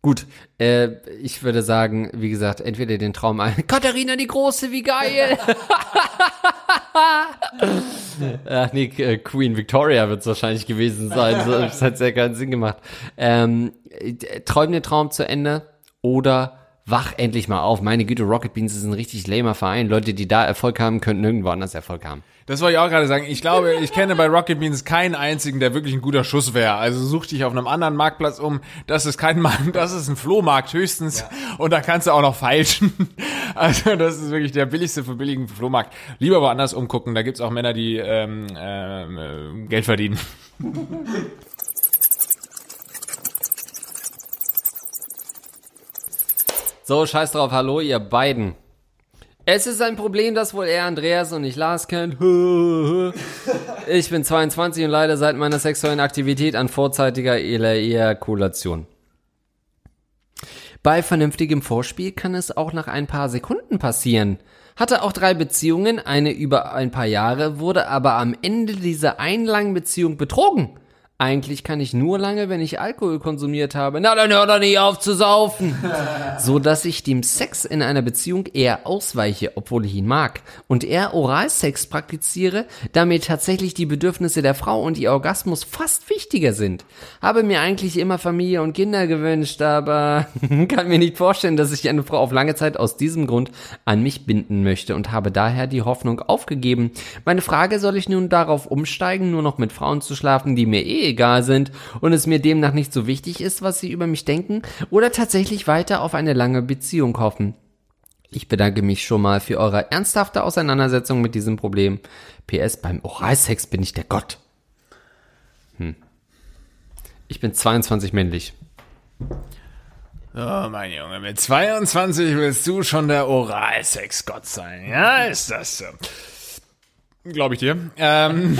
gut, äh, ich würde sagen, wie gesagt, entweder den Traum ein. Katharina die Große, wie geil! Ach nee, äh, Queen Victoria wird es wahrscheinlich gewesen sein. Das hat sehr keinen Sinn gemacht. Ähm, äh, träum den Traum zu Ende oder wach endlich mal auf. Meine Güte, Rocket Beans ist ein richtig lamer Verein. Leute, die da Erfolg haben, könnten nirgendwo anders Erfolg haben. Das wollte ich auch gerade sagen. Ich glaube, ich kenne bei Rocket Beans keinen einzigen, der wirklich ein guter Schuss wäre. Also such dich auf einem anderen Marktplatz um. Das ist kein Markt, das ist ein Flohmarkt höchstens. Und da kannst du auch noch feilschen. Also das ist wirklich der billigste für billigen Flohmarkt. Lieber woanders umgucken. Da gibt's auch Männer, die ähm, ähm, äh, Geld verdienen. So, scheiß drauf, hallo, ihr beiden. Es ist ein Problem, das wohl er Andreas und nicht Lars kennt. Ich bin 22 und leide seit meiner sexuellen Aktivität an vorzeitiger Ejakulation. Bei vernünftigem Vorspiel kann es auch nach ein paar Sekunden passieren. Hatte auch drei Beziehungen, eine über ein paar Jahre, wurde aber am Ende dieser einen langen Beziehung betrogen. Eigentlich kann ich nur lange, wenn ich Alkohol konsumiert habe. Na, dann hör doch nicht auf zu saufen. so dass ich dem Sex in einer Beziehung eher ausweiche, obwohl ich ihn mag. Und eher Oralsex praktiziere, da mir tatsächlich die Bedürfnisse der Frau und ihr Orgasmus fast wichtiger sind. Habe mir eigentlich immer Familie und Kinder gewünscht, aber kann mir nicht vorstellen, dass ich eine Frau auf lange Zeit aus diesem Grund an mich binden möchte und habe daher die Hoffnung aufgegeben. Meine Frage, soll ich nun darauf umsteigen, nur noch mit Frauen zu schlafen, die mir eh egal sind und es mir demnach nicht so wichtig ist, was sie über mich denken, oder tatsächlich weiter auf eine lange Beziehung hoffen? Ich bedanke mich schon mal für eure ernsthafte Auseinandersetzung mit diesem Problem. PS, beim Oralsex bin ich der Gott. Hm. Ich bin 22 männlich. So, mein Junge, mit 22 willst du schon der Oralsex-Gott sein. Ja, ist das so. Glaube ich dir. Ähm,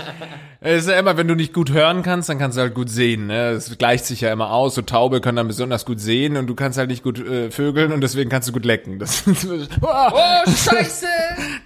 es ist ja immer, wenn du nicht gut hören kannst, dann kannst du halt gut sehen. Ne? Es gleicht sich ja immer aus. So Taube können dann besonders gut sehen und du kannst halt nicht gut äh, vögeln und deswegen kannst du gut lecken. Das, Oh, scheiße!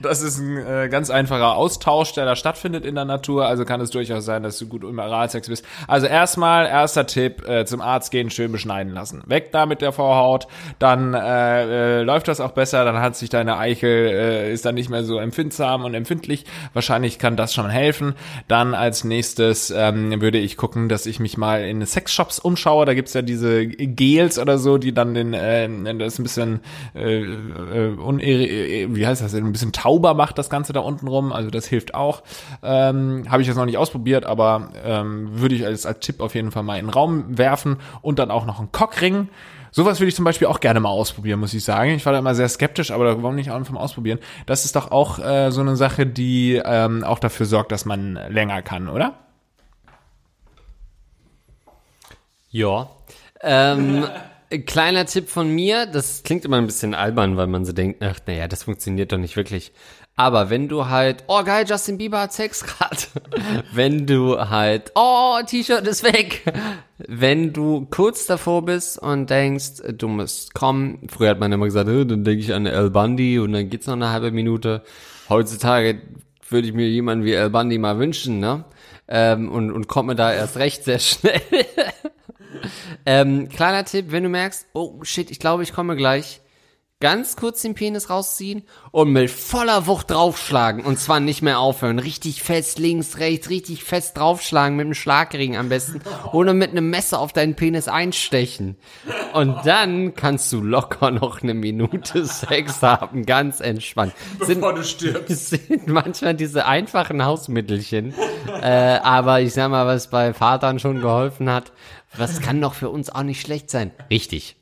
das ist ein äh, ganz einfacher Austausch, der da stattfindet in der Natur. Also kann es durchaus sein, dass du gut im Oralsex bist. Also erstmal, erster Tipp, äh, zum Arzt gehen, schön beschneiden lassen. Weg da mit der Vorhaut, dann äh, äh, läuft das auch besser, dann hat sich deine Eichel, äh, ist dann nicht mehr so empfindsam und empfindlich. Wahrscheinlich kann das schon helfen. Dann als nächstes ähm, würde ich gucken, dass ich mich mal in Sexshops umschaue. Da gibt's ja diese Gels oder so, die dann den, äh, das ein bisschen äh, äh, unere, wie heißt das, ein bisschen tauber macht das Ganze da unten rum. Also das hilft auch. Ähm, Habe ich jetzt noch nicht ausprobiert, aber ähm, würde ich als, als Tipp auf jeden Fall mal in den Raum werfen und dann auch noch einen Cockring. Sowas würde ich zum Beispiel auch gerne mal ausprobieren, muss ich sagen. Ich war da immer sehr skeptisch, aber warum nicht einfach mal ausprobieren? Das ist doch auch äh, so eine Sache, die ähm, auch dafür sorgt, dass man länger kann, oder? Ja. Ähm, kleiner Tipp von mir, das klingt immer ein bisschen albern, weil man so denkt, ach, naja, das funktioniert doch nicht wirklich. Aber wenn du halt, oh geil, Justin Bieber hat Sex grad. wenn du halt, oh, T-Shirt ist weg. Wenn du kurz davor bist und denkst, du musst kommen. Früher hat man immer gesagt, dann denke ich an El Bundy und dann geht's noch eine halbe Minute. Heutzutage würde ich mir jemanden wie El Bundy mal wünschen, ne? Ähm, und, und komme da erst recht sehr schnell. ähm, kleiner Tipp, wenn du merkst, oh shit, ich glaube, ich komme gleich, ganz kurz den Penis rausziehen und mit voller Wucht draufschlagen. Und zwar nicht mehr aufhören. Richtig fest links, rechts, richtig fest draufschlagen mit einem Schlagring am besten. Oder mit einem Messer auf deinen Penis einstechen. Und dann kannst du locker noch eine Minute Sex haben, ganz entspannt. Sind, du stirbst. sind manchmal diese einfachen Hausmittelchen. äh, aber ich sag mal, was bei Vatern schon geholfen hat, was kann doch für uns auch nicht schlecht sein. Richtig.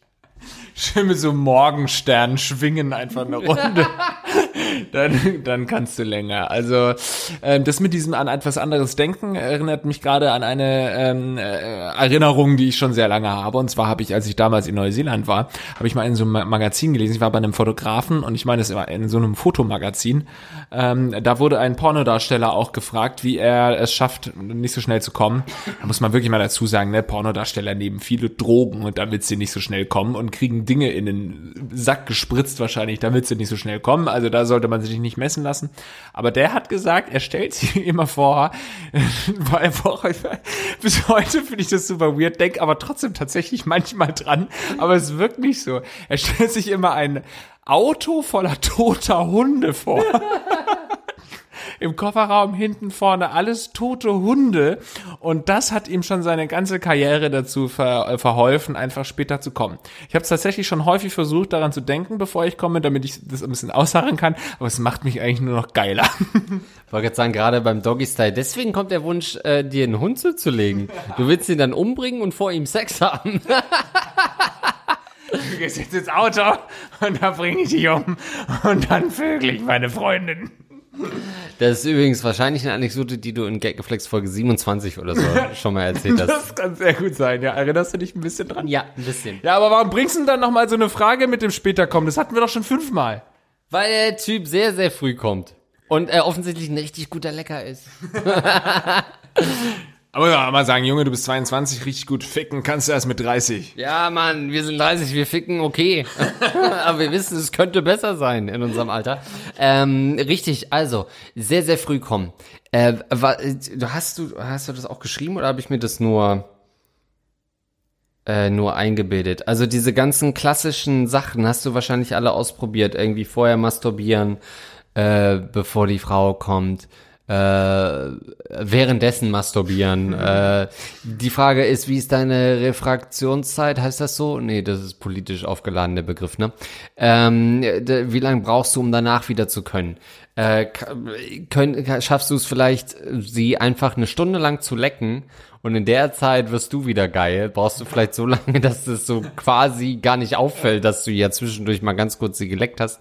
Schön mit so Morgenstern schwingen einfach eine Runde. dann, dann kannst du länger. Also ähm, das mit diesem an etwas anderes Denken erinnert mich gerade an eine ähm, äh, Erinnerung, die ich schon sehr lange habe. Und zwar habe ich, als ich damals in Neuseeland war, habe ich mal in so einem Ma- Magazin gelesen. Ich war bei einem Fotografen und ich meine, es war in so einem Fotomagazin. Ähm, da wurde ein Pornodarsteller auch gefragt, wie er es schafft, nicht so schnell zu kommen. Da muss man wirklich mal dazu sagen, ne, Pornodarsteller nehmen viele Drogen und damit sie nicht so schnell kommen und kriegen Dinge in den Sack gespritzt wahrscheinlich, damit sie nicht so schnell kommen. Also da sollte man sich nicht messen lassen. Aber der hat gesagt, er stellt sich immer vor, einfach, bis heute finde ich das super weird, denk aber trotzdem tatsächlich manchmal dran, aber es wirkt nicht so. Er stellt sich immer ein Auto voller toter Hunde vor im Kofferraum hinten vorne alles tote Hunde und das hat ihm schon seine ganze Karriere dazu ver, äh, verholfen, einfach später zu kommen. Ich habe es tatsächlich schon häufig versucht, daran zu denken, bevor ich komme, damit ich das ein bisschen ausharren kann, aber es macht mich eigentlich nur noch geiler. Ich wollte gerade sagen, gerade beim Doggy-Style, deswegen kommt der Wunsch, äh, dir einen Hund zuzulegen. Du willst ihn dann umbringen und vor ihm Sex haben. Du gehst jetzt ins Auto und da bringe ich dich um und dann vögel ich meine Freundin. Das ist übrigens wahrscheinlich eine Anekdote, die du in Gaggeflex Folge 27 oder so schon mal erzählt hast. Das kann sehr gut sein, ja. Erinnerst du dich ein bisschen dran? Ja, ein bisschen. Ja, aber warum bringst du denn dann nochmal so eine Frage mit dem später kommen? Das hatten wir doch schon fünfmal. Weil der Typ sehr, sehr früh kommt. Und er offensichtlich ein richtig guter Lecker ist. Aber ja, mal sagen, Junge, du bist 22, richtig gut ficken, kannst du erst mit 30. Ja, Mann, wir sind 30, wir ficken, okay. Aber wir wissen, es könnte besser sein in unserem Alter. Ähm, richtig, also, sehr, sehr früh kommen. Äh, wa- du hast du, hast du das auch geschrieben oder habe ich mir das nur, äh, nur eingebildet? Also diese ganzen klassischen Sachen hast du wahrscheinlich alle ausprobiert. Irgendwie vorher masturbieren, äh, bevor die Frau kommt. Äh, währenddessen masturbieren. äh, die Frage ist, wie ist deine Refraktionszeit? Heißt das so? Nee, das ist politisch aufgeladener Begriff, ne? Ähm, wie lange brauchst du, um danach wieder zu können? Äh, ka- können schaffst du es vielleicht, sie einfach eine Stunde lang zu lecken und in der Zeit wirst du wieder geil? Brauchst du vielleicht so lange, dass es so quasi gar nicht auffällt, dass du ja zwischendurch mal ganz kurz sie geleckt hast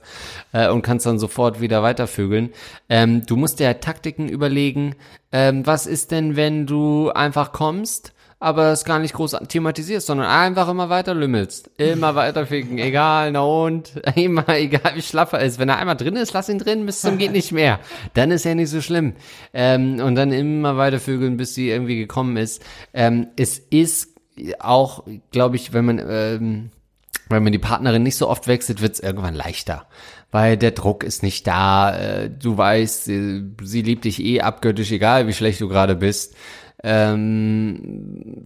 äh, und kannst dann sofort wieder weitervögeln. Ähm, du musst dir halt Taktiken überlegen. Ähm, was ist denn, wenn du einfach kommst? Aber es gar nicht groß thematisierst, sondern einfach immer weiter lümmelst. Immer weiter ficken, egal, na und, immer, egal wie schlaff er ist. Wenn er einmal drin ist, lass ihn drin, bis zum geht nicht mehr. Dann ist ja nicht so schlimm. Ähm, und dann immer weiter vögeln, bis sie irgendwie gekommen ist. Ähm, es ist auch, glaube ich, wenn man, ähm, wenn man die Partnerin nicht so oft wechselt, wird es irgendwann leichter. Weil der Druck ist nicht da. Äh, du weißt, sie, sie liebt dich eh abgöttisch, egal wie schlecht du gerade bist ähm,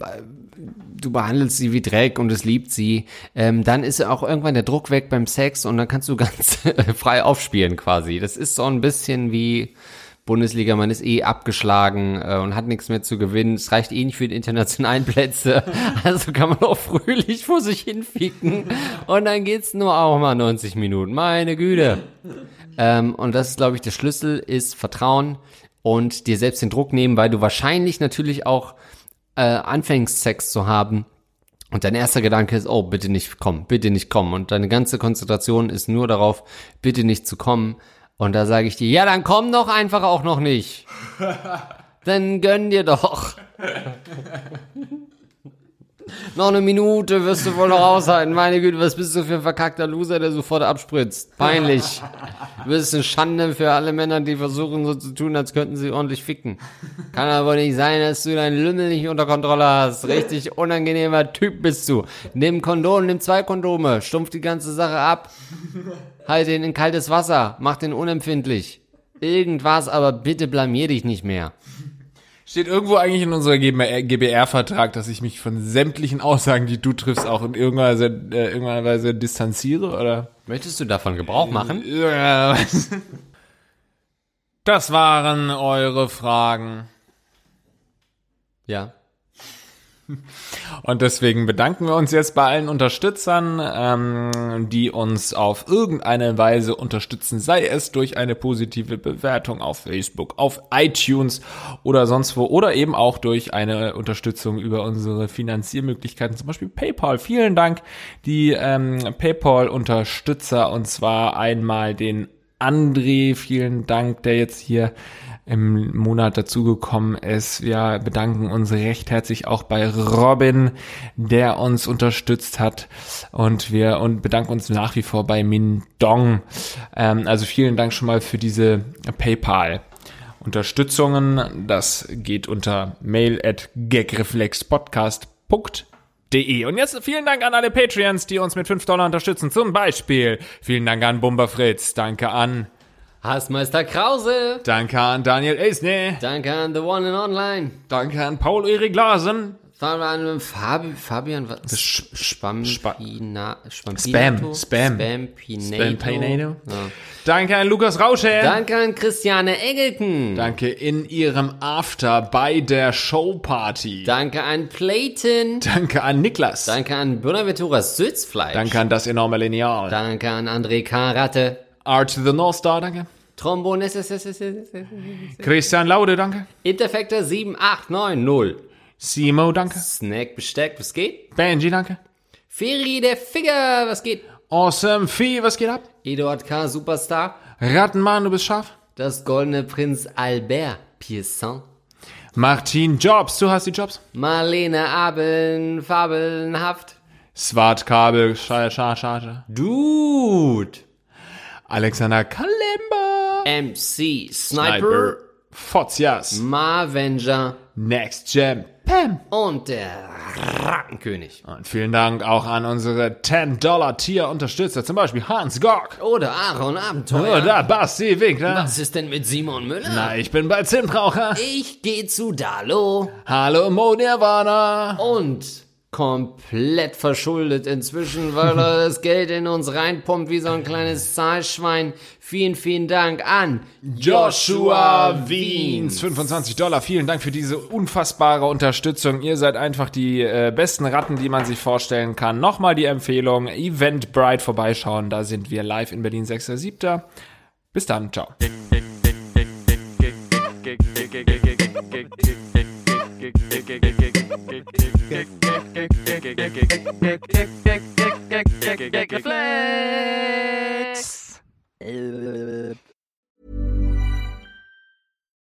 du behandelst sie wie Dreck und es liebt sie, ähm, dann ist auch irgendwann der Druck weg beim Sex und dann kannst du ganz frei aufspielen quasi. Das ist so ein bisschen wie Bundesliga, man ist eh abgeschlagen äh, und hat nichts mehr zu gewinnen. Es reicht eh nicht für die internationalen Plätze. Also kann man auch fröhlich vor sich hinficken. Und dann geht's nur auch mal 90 Minuten. Meine Güte. Ähm, und das ist, glaube ich, der Schlüssel ist Vertrauen und dir selbst den Druck nehmen, weil du wahrscheinlich natürlich auch äh, anfängst, Sex zu haben. Und dein erster Gedanke ist, oh, bitte nicht kommen, bitte nicht kommen. Und deine ganze Konzentration ist nur darauf, bitte nicht zu kommen. Und da sage ich dir, ja, dann komm doch einfach auch noch nicht. dann gönn dir doch. Noch eine Minute wirst du wohl noch aushalten. Meine Güte, was bist du für ein verkackter Loser, der sofort abspritzt? Peinlich. Du bist eine Schande für alle Männer, die versuchen so zu tun, als könnten sie ordentlich ficken. Kann aber nicht sein, dass du deinen Lümmel nicht unter Kontrolle hast. Richtig unangenehmer Typ bist du. Nimm Kondom, nimm zwei Kondome, stumpf die ganze Sache ab. Halt ihn in kaltes Wasser, mach den unempfindlich. Irgendwas, aber bitte blamier dich nicht mehr. Steht irgendwo eigentlich in unserer GBR-Vertrag, dass ich mich von sämtlichen Aussagen, die du triffst, auch in irgendeiner Weise, äh, irgendeiner Weise distanziere, oder? Möchtest du davon Gebrauch machen? Das waren eure Fragen. Ja. Und deswegen bedanken wir uns jetzt bei allen Unterstützern, ähm, die uns auf irgendeine Weise unterstützen, sei es durch eine positive Bewertung auf Facebook, auf iTunes oder sonst wo, oder eben auch durch eine Unterstützung über unsere Finanziermöglichkeiten, zum Beispiel PayPal. Vielen Dank, die ähm, PayPal-Unterstützer, und zwar einmal den André, vielen Dank, der jetzt hier im Monat dazugekommen ist. Wir bedanken uns recht herzlich auch bei Robin, der uns unterstützt hat. Und wir und bedanken uns nach wie vor bei Min Dong. Ähm, also vielen Dank schon mal für diese PayPal. Unterstützungen, das geht unter mail at gagreflexpodcast.de. Und jetzt vielen Dank an alle Patreons, die uns mit 5 Dollar unterstützen. Zum Beispiel vielen Dank an Bumba Fritz, danke an Hassmeister Krause. Danke an Daniel Esne. Danke an The One and Online. Danke an Paul-Erik Larsen. Danke an Fabi, Fabian, was? Das Sch Spam, Spam, Spam, Spam, Spampinato. Ja. Danke an Lukas Rausche. Danke an Christiane Engelken. Danke in ihrem After bei der Showparty. Danke an Clayton. Danke an Niklas. Danke an Bonaventura Sützfleisch. Danke an das enorme Lineal. Danke an André Karatte. Art to the North Star, danke. Trombone, Christian Laude, danke. Interfektor 7890. Simo, danke. Snack Besteck, was geht? Benji, danke. Feri der Finger, was geht? Awesome Vieh, was geht ab? Eduard K. Superstar. Rattenmann, du bist scharf. Das goldene Prinz Albert Pierson. Martin Jobs, du hast die Jobs. Marlene Abeln, fabelnhaft. Swart Kabel, Schar, Schar, Schar. Dude. Alexander Kalemba. MC Sniper. Fotzias. Marvenger. Next Gem. Pam. Und der Rattenkönig. Und vielen Dank auch an unsere 10-Dollar-Tier-Unterstützer, zum Beispiel Hans Gork. Oder Aaron Abenteuer. Oder Basti Winkler. Was ist denn mit Simon Müller? Na, ich bin bei Zimtraucher. Ich geh zu Dalo. Hallo Mo Nirvana. Und komplett verschuldet inzwischen, weil er das Geld in uns reinpumpt wie so ein kleines Zahlschwein. Vielen, vielen Dank an Joshua Wiens. 25 Dollar. Vielen Dank für diese unfassbare Unterstützung. Ihr seid einfach die äh, besten Ratten, die man sich vorstellen kann. Nochmal die Empfehlung, Eventbrite vorbeischauen. Da sind wir live in Berlin 6.7. Bis dann. Ciao. Dick, dick, dick, dick, dick, dick, dick, dick,